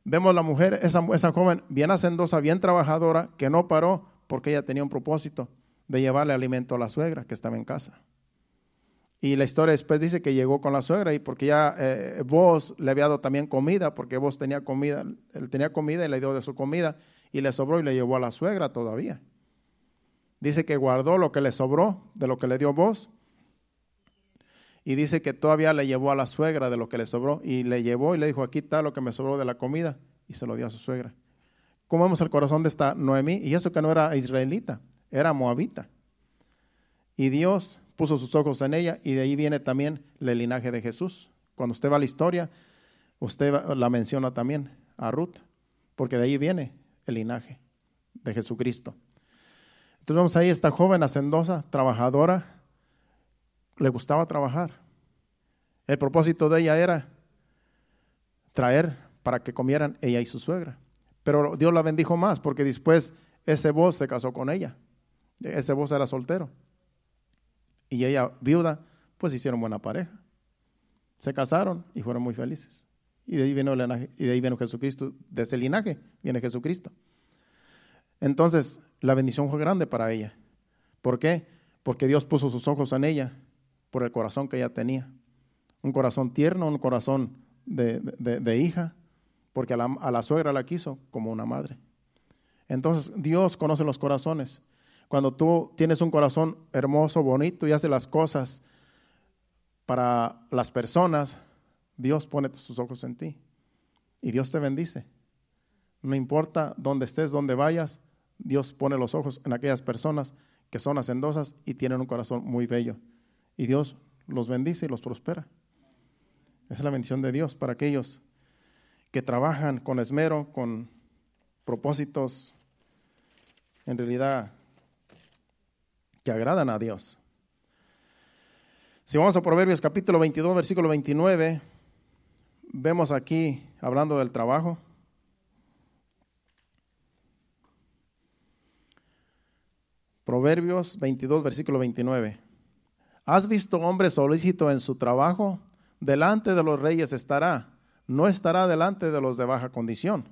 Vemos la mujer, esa, esa joven bien hacendosa, bien trabajadora, que no paró porque ella tenía un propósito de llevarle alimento a la suegra que estaba en casa. Y la historia después dice que llegó con la suegra y porque ya eh, vos le había dado también comida, porque vos tenía comida, él tenía comida y le dio de su comida y le sobró y le llevó a la suegra todavía. Dice que guardó lo que le sobró de lo que le dio vos y dice que todavía le llevó a la suegra de lo que le sobró y le llevó y le dijo, aquí está lo que me sobró de la comida y se lo dio a su suegra. ¿Cómo vemos el corazón de esta Noemí? Y eso que no era israelita, era moabita. Y Dios puso sus ojos en ella y de ahí viene también el linaje de Jesús. Cuando usted va a la historia, usted la menciona también a Ruth, porque de ahí viene el linaje de Jesucristo. Entonces vemos ahí esta joven hacendosa, trabajadora, le gustaba trabajar. El propósito de ella era traer para que comieran ella y su suegra. Pero Dios la bendijo más porque después ese voz se casó con ella. Ese voz era soltero. Y ella viuda, pues hicieron buena pareja. Se casaron y fueron muy felices. Y de ahí vino el linaje, y de ahí vino Jesucristo, de ese linaje viene Jesucristo. Entonces, la bendición fue grande para ella. ¿Por qué? Porque Dios puso sus ojos en ella por el corazón que ella tenía. Un corazón tierno, un corazón de, hija, porque a la, a la suegra la quiso como una madre. Entonces, Dios conoce los corazones. Cuando tú tienes un corazón hermoso, bonito y haces las cosas para las personas, Dios pone sus ojos en ti y Dios te bendice. No importa dónde estés, dónde vayas, Dios pone los ojos en aquellas personas que son hacendosas y tienen un corazón muy bello. Y Dios los bendice y los prospera. Esa es la bendición de Dios para aquellos que trabajan con esmero, con propósitos en realidad que agradan a Dios. Si vamos a Proverbios capítulo 22, versículo 29, vemos aquí hablando del trabajo. Proverbios 22, versículo 29. ¿Has visto hombre solícito en su trabajo? Delante de los reyes estará, no estará delante de los de baja condición.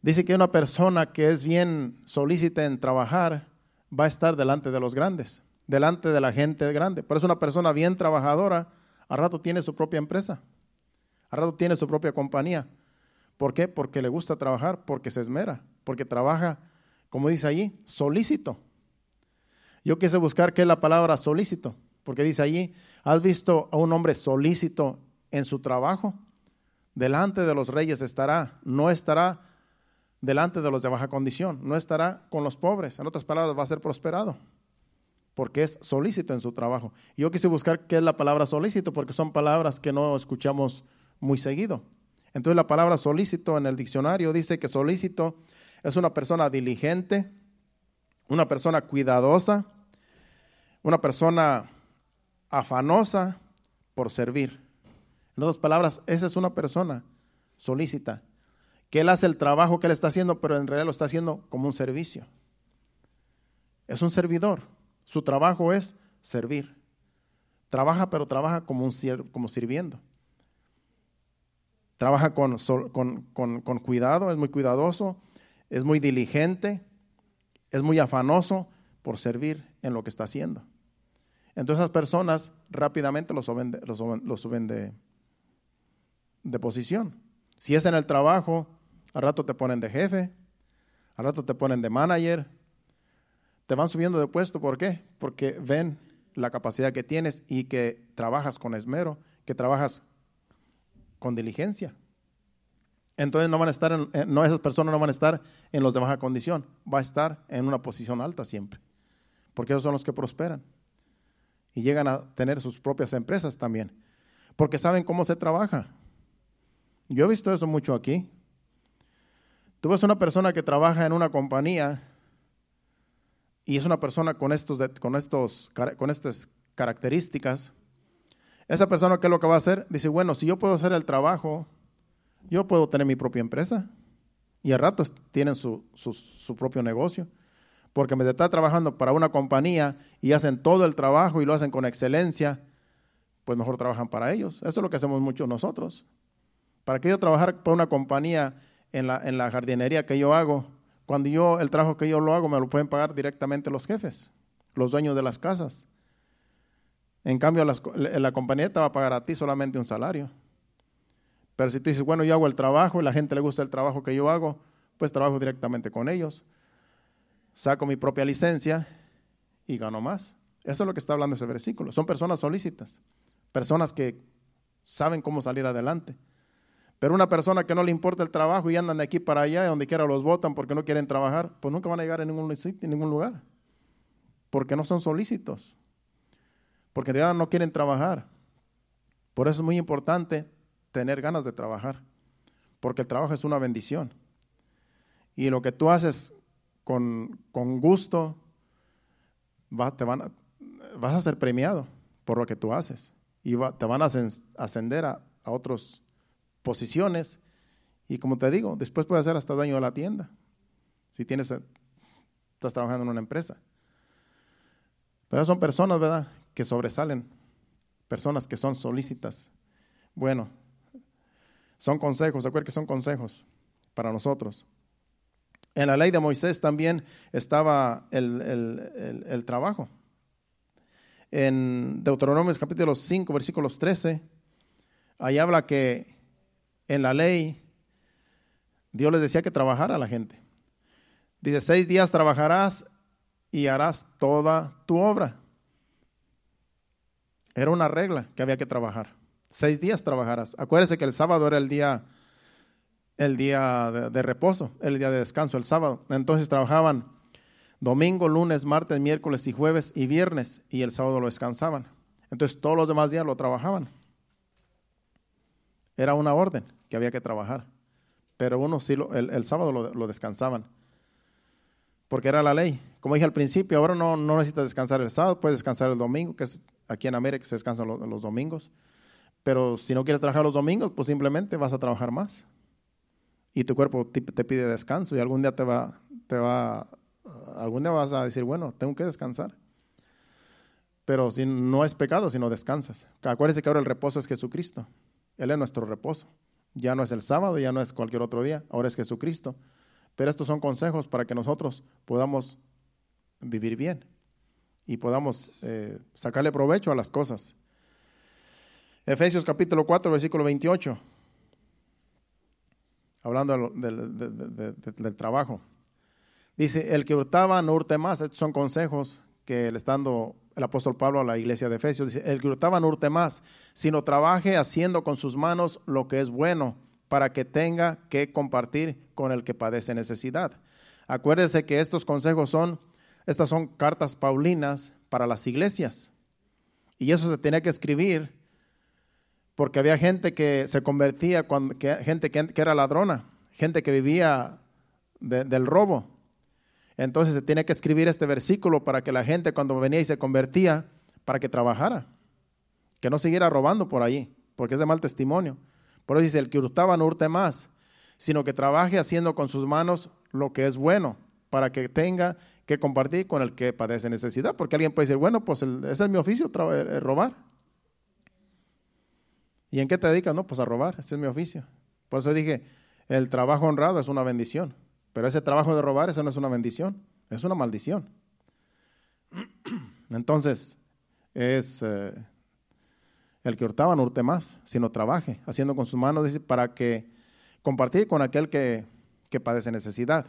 Dice que una persona que es bien solícita en trabajar va a estar delante de los grandes, delante de la gente grande. Por eso una persona bien trabajadora, a rato tiene su propia empresa, a rato tiene su propia compañía. ¿Por qué? Porque le gusta trabajar, porque se esmera, porque trabaja como dice allí, solícito. Yo quise buscar qué es la palabra solícito, porque dice allí, ¿has visto a un hombre solícito en su trabajo? Delante de los reyes estará, no estará delante de los de baja condición, no estará con los pobres, en otras palabras, va a ser prosperado, porque es solícito en su trabajo. Yo quise buscar qué es la palabra solícito, porque son palabras que no escuchamos muy seguido. Entonces la palabra solícito en el diccionario dice que solícito es una persona diligente, una persona cuidadosa, una persona afanosa por servir. En otras palabras, esa es una persona solícita, que él hace el trabajo que él está haciendo, pero en realidad lo está haciendo como un servicio. Es un servidor. Su trabajo es servir. Trabaja, pero trabaja como, un, como sirviendo. Trabaja con, con cuidado, es muy cuidadoso, es muy diligente, es muy afanoso por servir en lo que está haciendo. Entonces esas personas rápidamente lo suben, de, de, posición. Si es en el trabajo, al rato te ponen de jefe, al rato te ponen de manager, te van subiendo de puesto. ¿Por qué? Porque ven la capacidad que tienes y que trabajas con esmero, que trabajas con diligencia. Entonces no van a estar, en, eh, no esas personas no van a estar en los de baja condición, va a estar en una posición alta siempre, porque esos son los que prosperan y llegan a tener sus propias empresas también, porque saben cómo se trabaja. Yo he visto eso mucho aquí. Tú ves una persona que trabaja en una compañía y es una persona con, estos, con, estos, con estas características. Esa persona, ¿qué es lo que va a hacer? Dice, bueno, si yo puedo hacer el trabajo yo puedo tener mi propia empresa y a ratos tienen su, propio negocio. Porque me está trabajando para una compañía y hacen todo el trabajo y lo hacen con excelencia, pues mejor trabajan para ellos. Eso es lo que hacemos muchos nosotros. ¿Para que yo trabajar para una compañía en la, en la jardinería que yo hago? Cuando yo, el trabajo que yo lo hago, me lo pueden pagar directamente los jefes, los dueños de las casas. En cambio, la compañía te va a pagar a ti solamente un salario. Pero si tú dices, bueno, yo hago el trabajo y la gente le gusta el trabajo que yo hago, pues trabajo directamente con ellos, saco mi propia licencia y gano más. Eso es lo que está hablando ese versículo. Son personas solícitas, personas que saben cómo salir adelante. Pero una persona que no le importa el trabajo y andan de aquí para allá, donde quiera los votan porque no quieren trabajar, pues nunca van a llegar a ningún sitio, en ningún lugar. Porque no son solícitos. Porque en realidad no quieren trabajar. Por eso es muy importante tener ganas de trabajar, porque el trabajo es una bendición. Y lo que tú haces con, gusto, te van vas a ser premiado por lo que tú haces. Y te van a ascender a, a otras posiciones. Y como te digo, después puedes ser hasta dueño de la tienda. Si tienes, estás trabajando en una empresa. Pero son personas, ¿verdad?, que sobresalen. Personas que son solícitas. Bueno, son consejos, acuérdense que son consejos para nosotros. En la ley de Moisés también estaba el, trabajo. En Deuteronomio capítulo 5, versículos 13, ahí habla que en la ley Dios les decía que trabajara a la gente. Dice, seis días trabajarás y harás toda tu obra. Era una regla que había que trabajar. Seis días trabajarás. Acuérdese que el sábado era el día el día de, reposo, el día de descanso, el sábado. Entonces trabajaban domingo, lunes, martes, miércoles y jueves y viernes y el sábado lo descansaban. Entonces todos los demás días lo trabajaban. Era una orden que había que trabajar. Pero uno sí, el, sábado lo, descansaban. Porque era la ley. Como dije al principio, ahora no, no necesitas descansar el sábado, puedes descansar el domingo, que es aquí en América se descansan los domingos. Pero si no quieres trabajar los domingos, pues simplemente vas a trabajar más y tu cuerpo te, pide descanso y algún día te va, te va, algún día vas a decir, bueno, tengo que descansar. Pero si no es pecado, si no descansas. Acuérdese que ahora el reposo es Jesucristo. Él es nuestro reposo. Ya no es el sábado, ya no es cualquier otro día, ahora es Jesucristo. Pero estos son consejos para que nosotros podamos vivir bien y podamos eh, sacarle provecho a las cosas. Efesios capítulo 4, versículo 28 hablando del trabajo. Dice, el que hurtaba no hurte más. Estos son consejos que le está dando el apóstol Pablo a la iglesia de Efesios. Dice, el que hurtaba no hurte más, sino trabaje haciendo con sus manos lo que es bueno, para que tenga que compartir con el que padece necesidad. Acuérdese que estos consejos son, estas son cartas paulinas para las iglesias. Y eso se tenía que escribir porque había gente que se convertía, cuando, gente que, era ladrona, gente que vivía del robo. Entonces se tiene que escribir este versículo para que la gente cuando venía y se convertía, para que trabajara, que no siguiera robando por ahí, porque es de mal testimonio. Por eso dice, el que hurtaba no hurte más, sino que trabaje haciendo con sus manos lo que es bueno, para que tenga que compartir con el que padece necesidad. Porque alguien puede decir, bueno, pues ese es mi oficio, eh, robar. ¿Y en qué te dedicas? No, pues a robar, ese es mi oficio. Por eso dije, el trabajo honrado es una bendición, pero ese trabajo de robar, eso no es una bendición, es una maldición. Entonces, es eh, el que hurtaba no hurte más, sino trabaje, haciendo con sus manos dice, para que compartir con aquel que, que padece necesidad.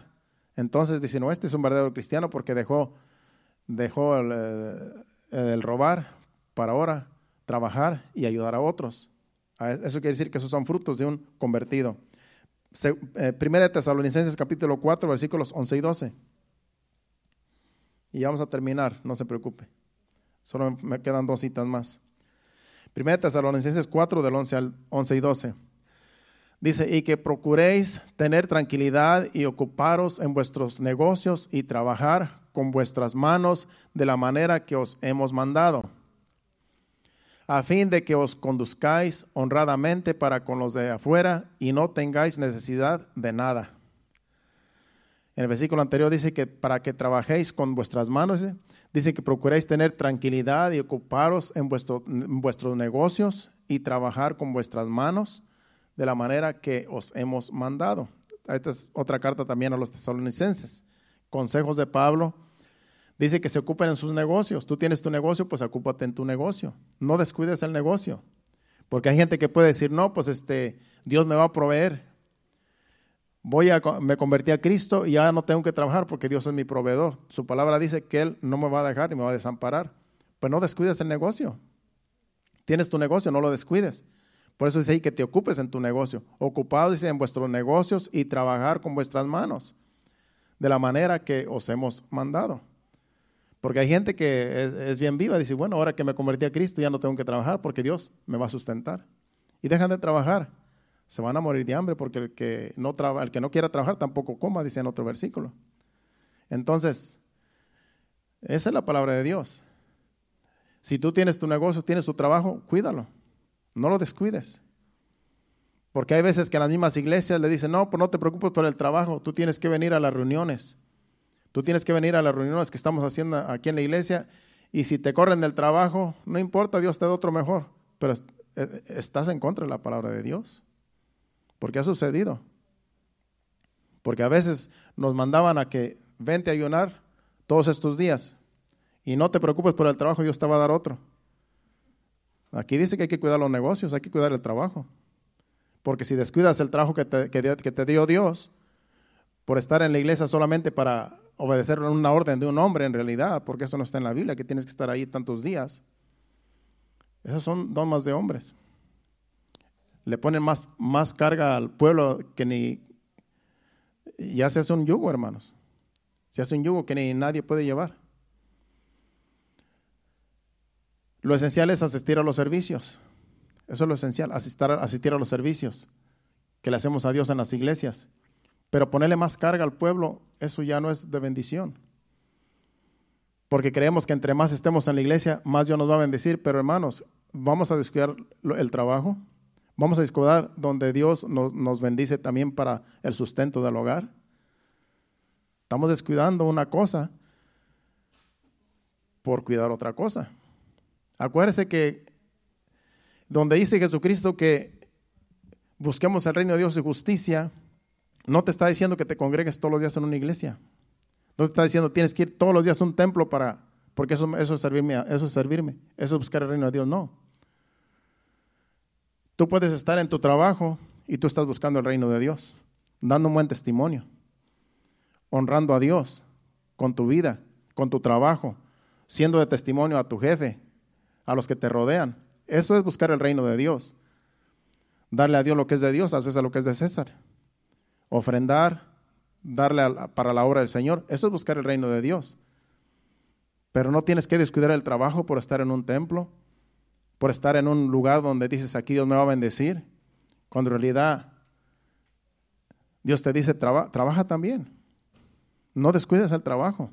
Entonces dice, no, este es un verdadero cristiano porque dejó, dejó el, eh, el robar para ahora trabajar y ayudar a otros. Eso quiere decir que esos son frutos de un convertido. Eh, primera de Tesalonicenses capítulo 4, versículos 11 y 12. Y vamos a terminar, no se preocupe. Solo me quedan dos citas más. Primera de Tesalonicenses 4, del 11 al 11 y 12. Dice, y que procuréis tener tranquilidad y ocuparos en vuestros negocios y trabajar con vuestras manos de la manera que os hemos mandado a fin de que os conduzcáis honradamente para con los de afuera y no tengáis necesidad de nada. En el versículo anterior dice que para que trabajéis con vuestras manos, dice que procuréis tener tranquilidad y ocuparos en, vuestros negocios y trabajar con vuestras manos de la manera que os hemos mandado. Esta es otra carta también a los tesalonicenses. Consejos de Pablo Dice que se ocupen en sus negocios. Tú tienes tu negocio, pues ocúpate en tu negocio. No descuides el negocio. Porque hay gente que puede decir, no, pues este, Dios me va a proveer. Voy a, me convertí a Cristo y ya no tengo que trabajar porque Dios es mi proveedor. Su palabra dice que Él no me va a dejar y me va a desamparar. Pues no descuides el negocio. Tienes tu negocio, no lo descuides. Por eso dice ahí que te ocupes en tu negocio. Ocupados, dice, en vuestros negocios y trabajar con vuestras manos, de la manera que os hemos mandado. Porque hay gente que es, bien viva, dice, bueno, ahora que me convertí a Cristo ya no tengo que trabajar porque Dios me va a sustentar. Y dejan de trabajar. Se van a morir de hambre porque el que no, el que no quiera trabajar tampoco coma, dice en otro versículo. Entonces, esa es la palabra de Dios. Si tú tienes tu negocio, tienes tu trabajo, cuídalo. No lo descuides. Porque hay veces que las mismas iglesias le dicen, no, pues no te preocupes por el trabajo, tú tienes que venir a las reuniones. Tú tienes que venir a las reuniones que estamos haciendo aquí en la iglesia y si te corren del trabajo, no importa, Dios te da otro mejor, pero eh, estás en contra de la palabra de Dios, porque ha sucedido. Porque a veces nos mandaban a que vente a ayunar todos estos días y no te preocupes por el trabajo, Dios te va a dar otro. Aquí dice que hay que cuidar los negocios, hay que cuidar el trabajo. Porque si descuidas el trabajo que te, que te dio Dios por estar en la iglesia solamente para obedecer una orden de un hombre en realidad, porque eso no está en la Biblia, que tienes que estar ahí tantos días. Esos son domas de hombres. Le ponen más, más carga al pueblo que ni... Ya se hace un yugo, hermanos. Se hace un yugo que ni nadie puede llevar. Lo esencial es asistir a los servicios. Eso es lo esencial, asistir, asistir a los servicios que le hacemos a Dios en las iglesias. Pero ponerle más carga al pueblo, eso ya no es de bendición. Porque creemos que entre más estemos en la iglesia, más Dios nos va a bendecir. Pero hermanos, vamos a descuidar el trabajo. Vamos a descuidar donde Dios nos, nos bendice también para el sustento del hogar. Estamos descuidando una cosa por cuidar otra cosa. Acuérdese que donde dice Jesucristo que busquemos el reino de Dios y justicia, no te está diciendo que te congregues todos los días en una iglesia. No te está diciendo tienes que ir todos los días a un templo para, porque eso, es servirme, eso es servirme, eso es buscar el reino de Dios. No. Tú puedes estar en tu trabajo y tú estás buscando el reino de Dios, dando un buen testimonio, honrando a Dios con tu vida, con tu trabajo, siendo de testimonio a tu jefe, a los que te rodean. Eso es buscar el reino de Dios. Darle a Dios lo que es de Dios, a César lo que es de César ofrendar, darle para la obra del Señor. Eso es buscar el reino de Dios. Pero no tienes que descuidar el trabajo por estar en un templo, por estar en un lugar donde dices, aquí Dios me va a bendecir, cuando en realidad Dios te dice, trabaja también. No descuides el trabajo.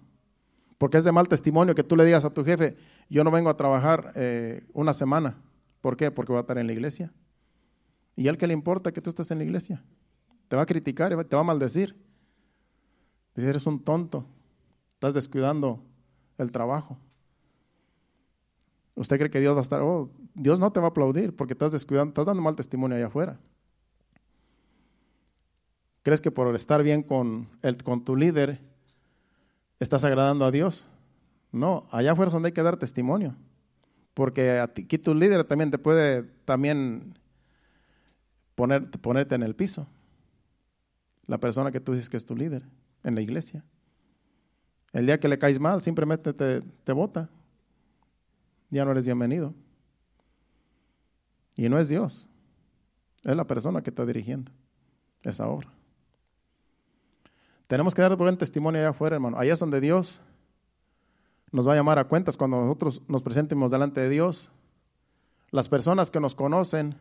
Porque es de mal testimonio que tú le digas a tu jefe, yo no vengo a trabajar eh, una semana. ¿Por qué? Porque voy a estar en la iglesia. ¿Y a él qué le importa que tú estés en la iglesia? Te va a criticar, te va a maldecir. Dice, eres un tonto, estás descuidando el trabajo. Usted cree que Dios va a estar, oh, Dios no te va a aplaudir porque estás descuidando, estás dando mal testimonio allá afuera. ¿Crees que por estar bien con, el, con tu líder estás agradando a Dios? No, allá afuera es donde hay que dar testimonio. Porque aquí tu líder también te puede también poner, ponerte en el piso la persona que tú dices que es tu líder en la iglesia. El día que le caes mal, simplemente te, te bota. Ya no eres bienvenido. Y no es Dios, es la persona que está dirigiendo esa obra. Tenemos que dar buen testimonio allá afuera, hermano. Allá es donde Dios nos va a llamar a cuentas cuando nosotros nos presentemos delante de Dios. Las personas que nos conocen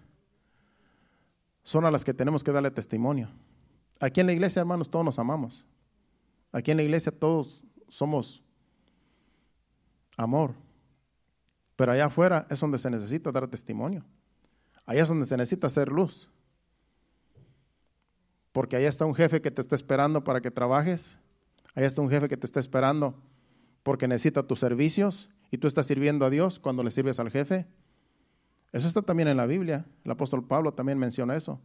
son a las que tenemos que darle testimonio. Aquí en la iglesia, hermanos, todos nos amamos. Aquí en la iglesia todos somos amor. Pero allá afuera es donde se necesita dar testimonio. Allá es donde se necesita hacer luz. Porque allá está un jefe que te está esperando para que trabajes. Allá está un jefe que te está esperando porque necesita tus servicios y tú estás sirviendo a Dios cuando le sirves al jefe. Eso está también en la Biblia. El apóstol Pablo también menciona eso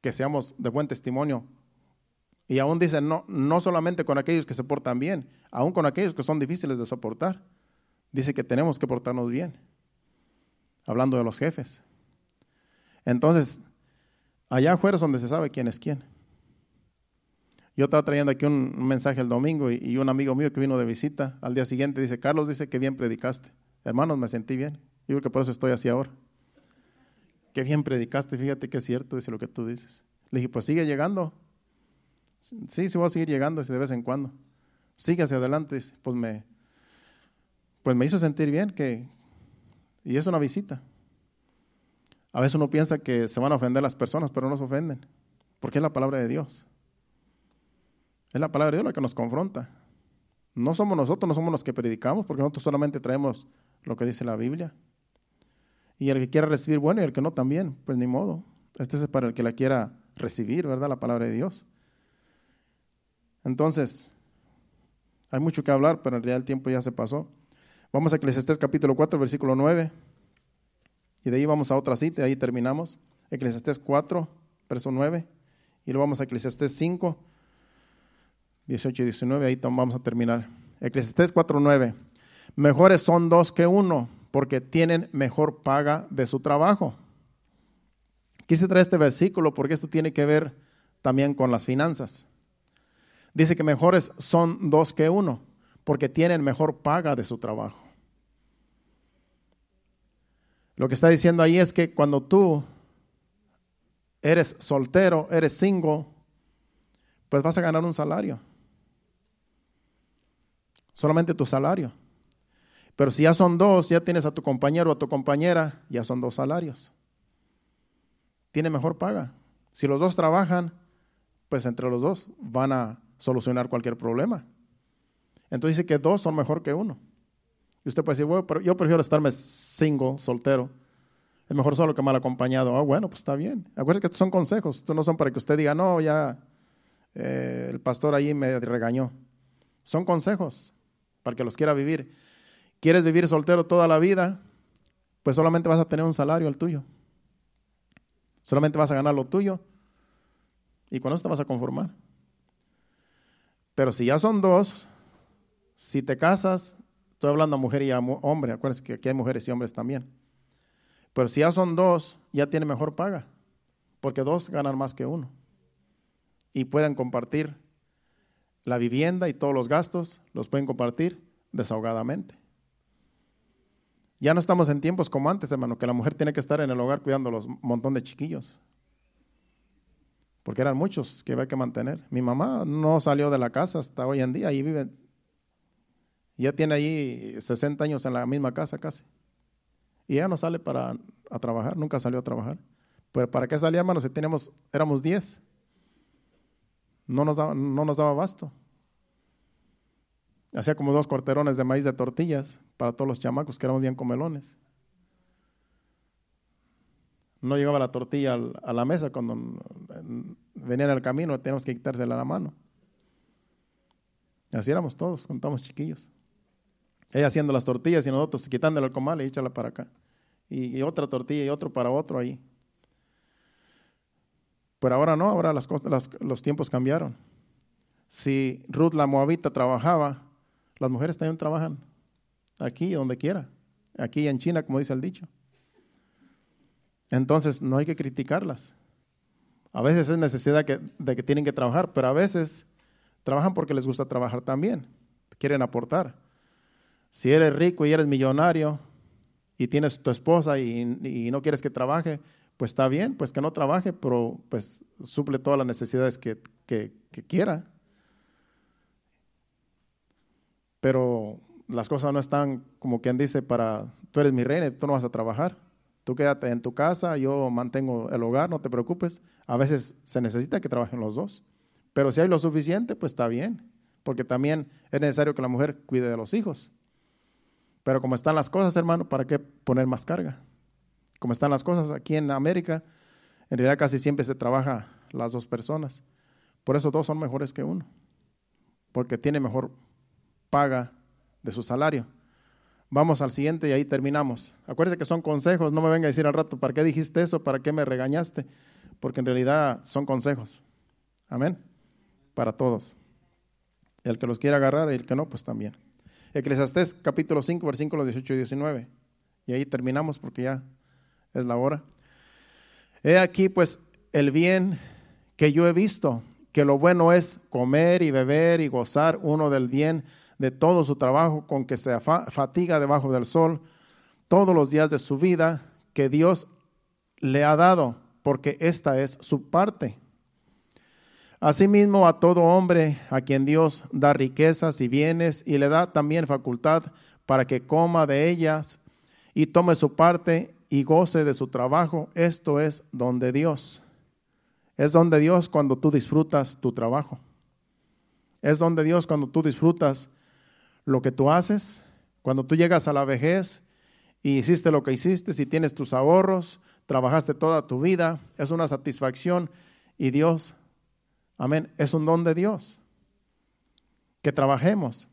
que seamos de buen testimonio. Y aún dice, no, no solamente con aquellos que se portan bien, aún con aquellos que son difíciles de soportar. Dice que tenemos que portarnos bien, hablando de los jefes. Entonces, allá afuera es donde se sabe quién es quién. Yo estaba trayendo aquí un, mensaje el domingo y, un amigo mío que vino de visita al día siguiente dice, Carlos dice que bien predicaste. Hermanos, me sentí bien. Yo creo que por eso estoy así ahora. Qué bien predicaste, fíjate que es cierto, dice lo que tú dices. Le dije, pues sigue llegando. Sí, sí voy a seguir llegando de vez en cuando. Sigue hacia adelante. Pues me, pues me hizo sentir bien que, y es una visita. A veces uno piensa que se van a ofender las personas, pero no se ofenden, porque es la palabra de Dios. Es la palabra de Dios la que nos confronta. No somos nosotros, no somos los que predicamos, porque nosotros solamente traemos lo que dice la Biblia. Y el que quiera recibir, bueno, y el que no también, pues ni modo. Este es para el que la quiera recibir, ¿verdad? La palabra de Dios. Entonces, hay mucho que hablar, pero en realidad el tiempo ya se pasó. Vamos a Eclesiastés capítulo 4, versículo 9. Y de ahí vamos a otra cita, ahí terminamos. Eclesiastés 4, verso 9. y lo vamos a Eclesiastés 5, 18 y 19, ahí vamos a terminar. Eclesiastés 4, 9. Mejores son dos que uno, porque tienen mejor paga de su trabajo. Quise traer este versículo porque esto tiene que ver también con las finanzas. Dice que mejores son dos que uno, porque tienen mejor paga de su trabajo. Lo que está diciendo ahí es que cuando tú eres soltero, eres single, pues vas a ganar un salario. Solamente tu salario. Pero si ya son dos, ya tienes a tu compañero o a tu compañera, ya son dos salarios. Tiene mejor paga. Si los dos trabajan, pues entre los dos van a solucionar cualquier problema. Entonces dice que dos son mejor que uno. Y usted puede decir, bueno, pero yo prefiero estarme single, soltero. Es mejor solo que mal acompañado. Ah, bueno, pues está bien. Acuérdese que estos son consejos. Estos no son para que usted diga, no, ya eh, el pastor ahí me regañó. Son consejos para que los quiera vivir. ¿Quieres vivir soltero toda la vida? Pues solamente vas a tener un salario el tuyo. Solamente vas a ganar lo tuyo. Y con eso te vas a conformar. Pero si ya son dos, si te casas, estoy hablando a mujer y a hombre, acuérdense que aquí hay mujeres y hombres también. Pero si ya son dos, ya tiene mejor paga, porque dos ganan más que uno. Y pueden compartir la vivienda y todos los gastos, los pueden compartir desahogadamente. Ya no estamos en tiempos como antes, hermano, que la mujer tiene que estar en el hogar cuidando los montón de chiquillos. Porque eran muchos que había que mantener. Mi mamá no salió de la casa hasta hoy en día y vive. Ya tiene ahí 60 años en la misma casa casi. Y ella no sale para a trabajar, nunca salió a trabajar. Pero ¿para qué salía, hermano? Si teníamos, éramos 10. No nos daba, no nos daba abasto. Hacía como dos corterones de maíz de tortillas para todos los chamacos que éramos bien comelones. No llegaba la tortilla a la mesa cuando venían al camino, teníamos que quitársela a la mano. Así éramos todos, contamos chiquillos. Ella haciendo las tortillas y nosotros quitándole el comal y échala para acá. Y, otra tortilla y otro para otro ahí. Pero ahora no, ahora las, los tiempos cambiaron. Si Ruth la Moabita trabajaba, las mujeres también trabajan aquí, donde quiera. Aquí en China, como dice el dicho. Entonces, no hay que criticarlas. A veces es necesidad de que tienen que trabajar, pero a veces trabajan porque les gusta trabajar también. Quieren aportar. Si eres rico y eres millonario y tienes tu esposa y, no quieres que trabaje, pues está bien, pues que no trabaje, pero pues suple todas las necesidades que, que quiera pero las cosas no están como quien dice para, tú eres mi reina, tú no vas a trabajar, tú quédate en tu casa, yo mantengo el hogar, no te preocupes. A veces se necesita que trabajen los dos, pero si hay lo suficiente, pues está bien, porque también es necesario que la mujer cuide de los hijos. Pero como están las cosas, hermano, ¿para qué poner más carga? Como están las cosas aquí en América, en realidad casi siempre se trabaja las dos personas. Por eso dos son mejores que uno, porque tiene mejor paga de su salario. Vamos al siguiente y ahí terminamos. Acuérdense que son consejos, no me venga a decir al rato, ¿para qué dijiste eso? ¿Para qué me regañaste? Porque en realidad son consejos. Amén. Para todos. El que los quiera agarrar y el que no, pues también. Eclesiastés capítulo 5, versículos 18 y 19. Y ahí terminamos porque ya es la hora. He aquí pues el bien que yo he visto, que lo bueno es comer y beber y gozar uno del bien de todo su trabajo con que se fatiga debajo del sol todos los días de su vida que Dios le ha dado, porque esta es su parte. Asimismo a todo hombre a quien Dios da riquezas y bienes y le da también facultad para que coma de ellas y tome su parte y goce de su trabajo, esto es donde Dios. Es donde Dios cuando tú disfrutas tu trabajo. Es donde Dios cuando tú disfrutas lo que tú haces, cuando tú llegas a la vejez y hiciste lo que hiciste, si tienes tus ahorros, trabajaste toda tu vida, es una satisfacción y Dios, amén, es un don de Dios. Que trabajemos.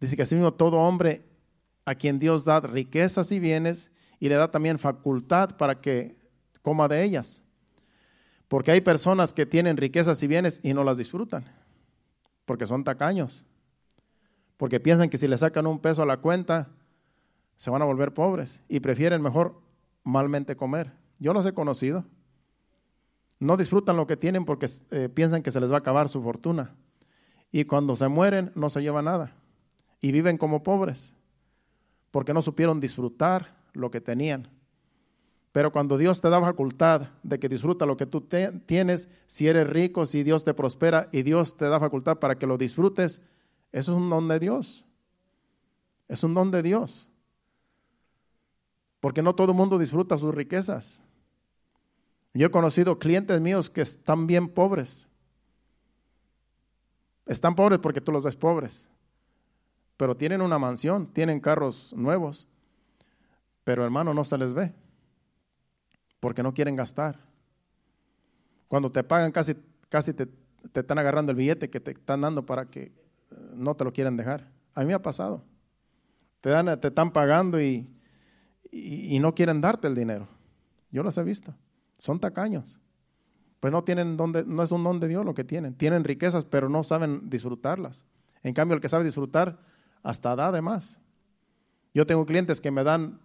Dice que así mismo todo hombre a quien Dios da riquezas y bienes y le da también facultad para que coma de ellas. Porque hay personas que tienen riquezas y bienes y no las disfrutan, porque son tacaños, porque piensan que si le sacan un peso a la cuenta, se van a volver pobres y prefieren mejor malmente comer. Yo los he conocido. No disfrutan lo que tienen porque eh, piensan que se les va a acabar su fortuna. Y cuando se mueren no se lleva nada. Y viven como pobres porque no supieron disfrutar lo que tenían. Pero cuando Dios te da facultad de que disfruta lo que tú tienes, si eres rico, si Dios te prospera y Dios te da facultad para que lo disfrutes, eso es un don de Dios. Es un don de Dios. Porque no todo el mundo disfruta sus riquezas. Yo he conocido clientes míos que están bien pobres. Están pobres porque tú los ves pobres. Pero tienen una mansión, tienen carros nuevos. Pero hermano, no se les ve porque no quieren gastar. Cuando te pagan casi, casi te, están agarrando el billete que te están dando para que eh, no te lo quieran dejar. A mí me ha pasado. Te, dan, te están pagando y, y, no quieren darte el dinero. Yo los he visto. Son tacaños. Pues no tienen donde, no es un don de Dios lo que tienen. Tienen riquezas, pero no saben disfrutarlas. En cambio, el que sabe disfrutar, hasta da de más. Yo tengo clientes que me dan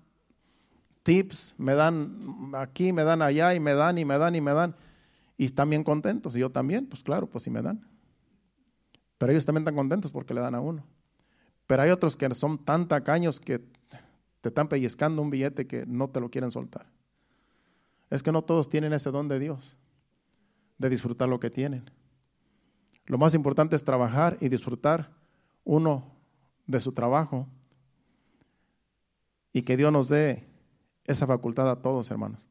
tips, me dan aquí, me dan allá y me dan y me dan y me dan. Y están bien contentos. Y yo también, pues claro, pues sí me dan. Pero ellos también están contentos porque le dan a uno. Pero hay otros que son tan tacaños que te están pellizcando un billete que no te lo quieren soltar. Es que no todos tienen ese don de Dios, de disfrutar lo que tienen. Lo más importante es trabajar y disfrutar uno de su trabajo y que Dios nos dé esa facultad a todos, hermanos.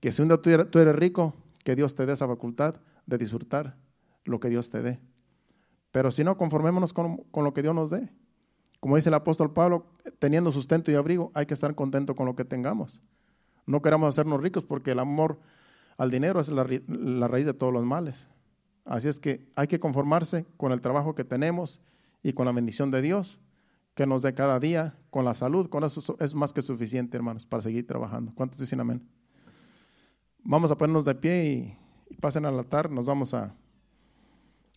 Que si un día tú eres, rico, que Dios te dé esa facultad de disfrutar lo que Dios te dé. Pero si no, conformémonos con, lo que Dios nos dé. Como dice el apóstol Pablo, teniendo sustento y abrigo, hay que estar contento con lo que tengamos. No queramos hacernos ricos porque el amor al dinero es la raíz de todos los males. Así es que hay que conformarse con el trabajo que tenemos y con la bendición de Dios que nos dé cada día con la salud. Con eso es más que suficiente, hermanos, para seguir trabajando. ¿Cuántos dicen amén? Vamos a ponernos de pie y, pasen al altar. Nos vamos a,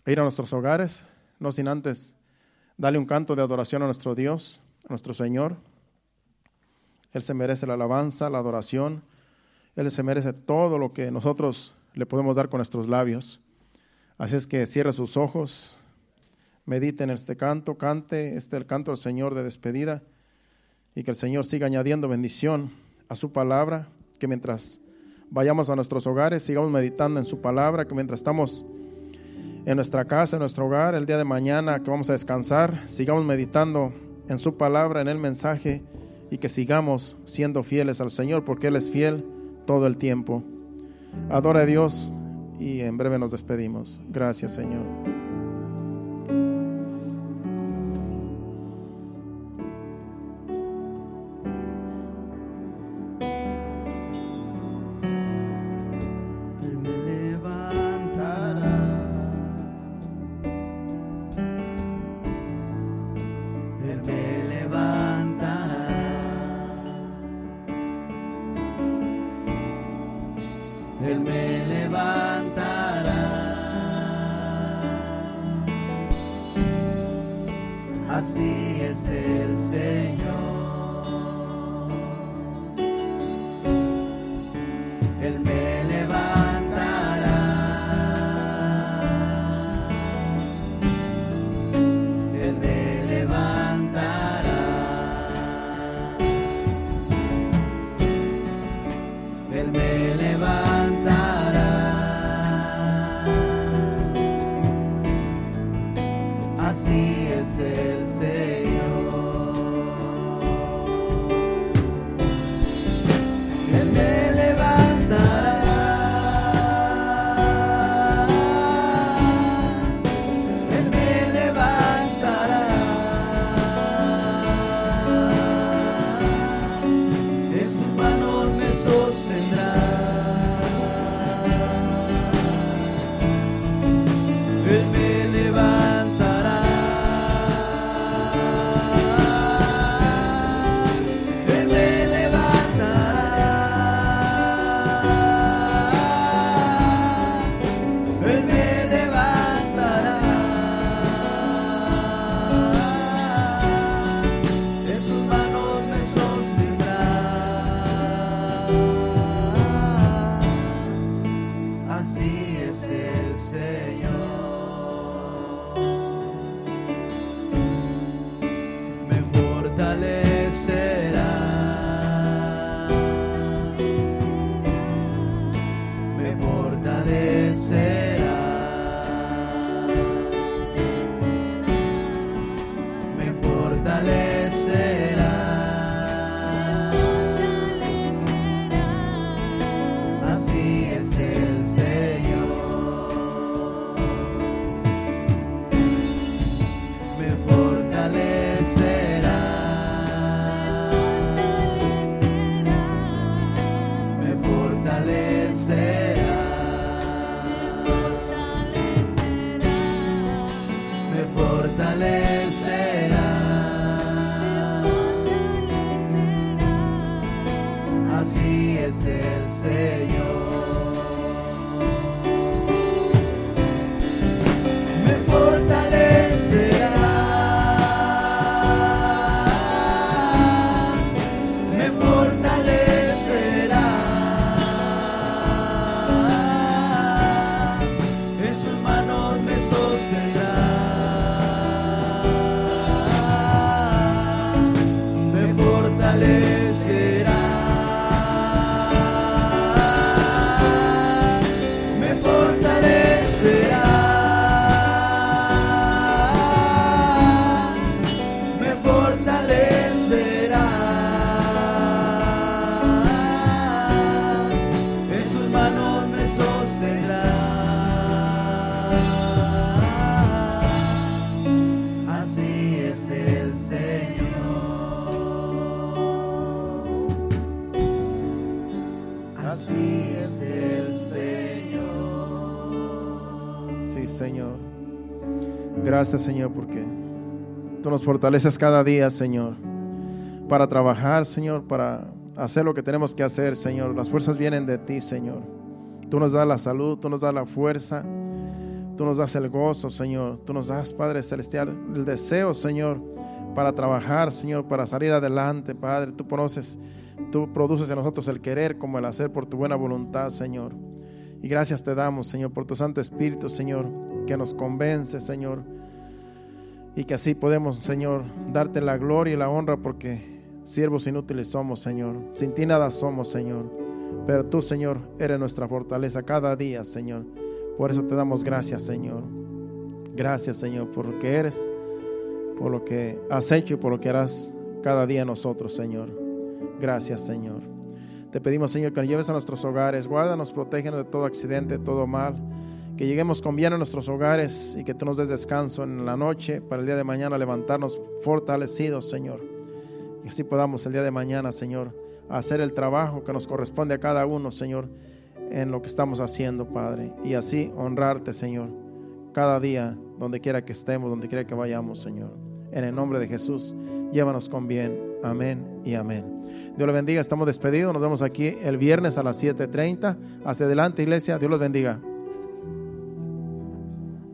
ir a nuestros hogares, no sin antes darle un canto de adoración a nuestro Dios, a nuestro Señor. Él se merece la alabanza, la adoración. Él se merece todo lo que nosotros le podemos dar con nuestros labios. Así es que cierre sus ojos medite en este canto, cante este el canto del Señor de despedida y que el Señor siga añadiendo bendición a su palabra, que mientras vayamos a nuestros hogares sigamos meditando en su palabra, que mientras estamos en nuestra casa, en nuestro hogar, el día de mañana que vamos a descansar, sigamos meditando en su palabra, en el mensaje y que sigamos siendo fieles al Señor porque Él es fiel todo el tiempo. Adora a Dios y en breve nos despedimos. Gracias Señor. Gracias, Señor, porque tú nos fortaleces cada día, Señor, para trabajar, Señor, para hacer lo que tenemos que hacer, Señor. Las fuerzas vienen de ti, Señor. Tú nos das la salud, tú nos das la fuerza, tú nos das el gozo, Señor. Tú nos das, Padre Celestial, el deseo, Señor, para trabajar, Señor, para salir adelante, Padre. Tú conoces, tú produces en nosotros el querer como el hacer por tu buena voluntad, Señor. Y gracias te damos, Señor, por tu Santo Espíritu, Señor, que nos convence, Señor y que así podemos, Señor, darte la gloria y la honra porque siervos inútiles somos, Señor. Sin ti nada somos, Señor. Pero tú, Señor, eres nuestra fortaleza cada día, Señor. Por eso te damos gracias, Señor. Gracias, Señor, por lo que eres, por lo que has hecho y por lo que harás cada día nosotros, Señor. Gracias, Señor. Te pedimos, Señor, que nos lleves a nuestros hogares. Guárdanos, protégenos de todo accidente, de todo mal que lleguemos con bien a nuestros hogares y que tú nos des descanso en la noche para el día de mañana levantarnos fortalecidos, Señor. Y así podamos el día de mañana, Señor, hacer el trabajo que nos corresponde a cada uno, Señor, en lo que estamos haciendo, Padre. Y así honrarte, Señor, cada día, donde quiera que estemos, donde quiera que vayamos, Señor. En el nombre de Jesús, llévanos con bien. Amén y amén. Dios los bendiga. Estamos despedidos. Nos vemos aquí el viernes a las 7.30. Hacia adelante, iglesia. Dios los bendiga.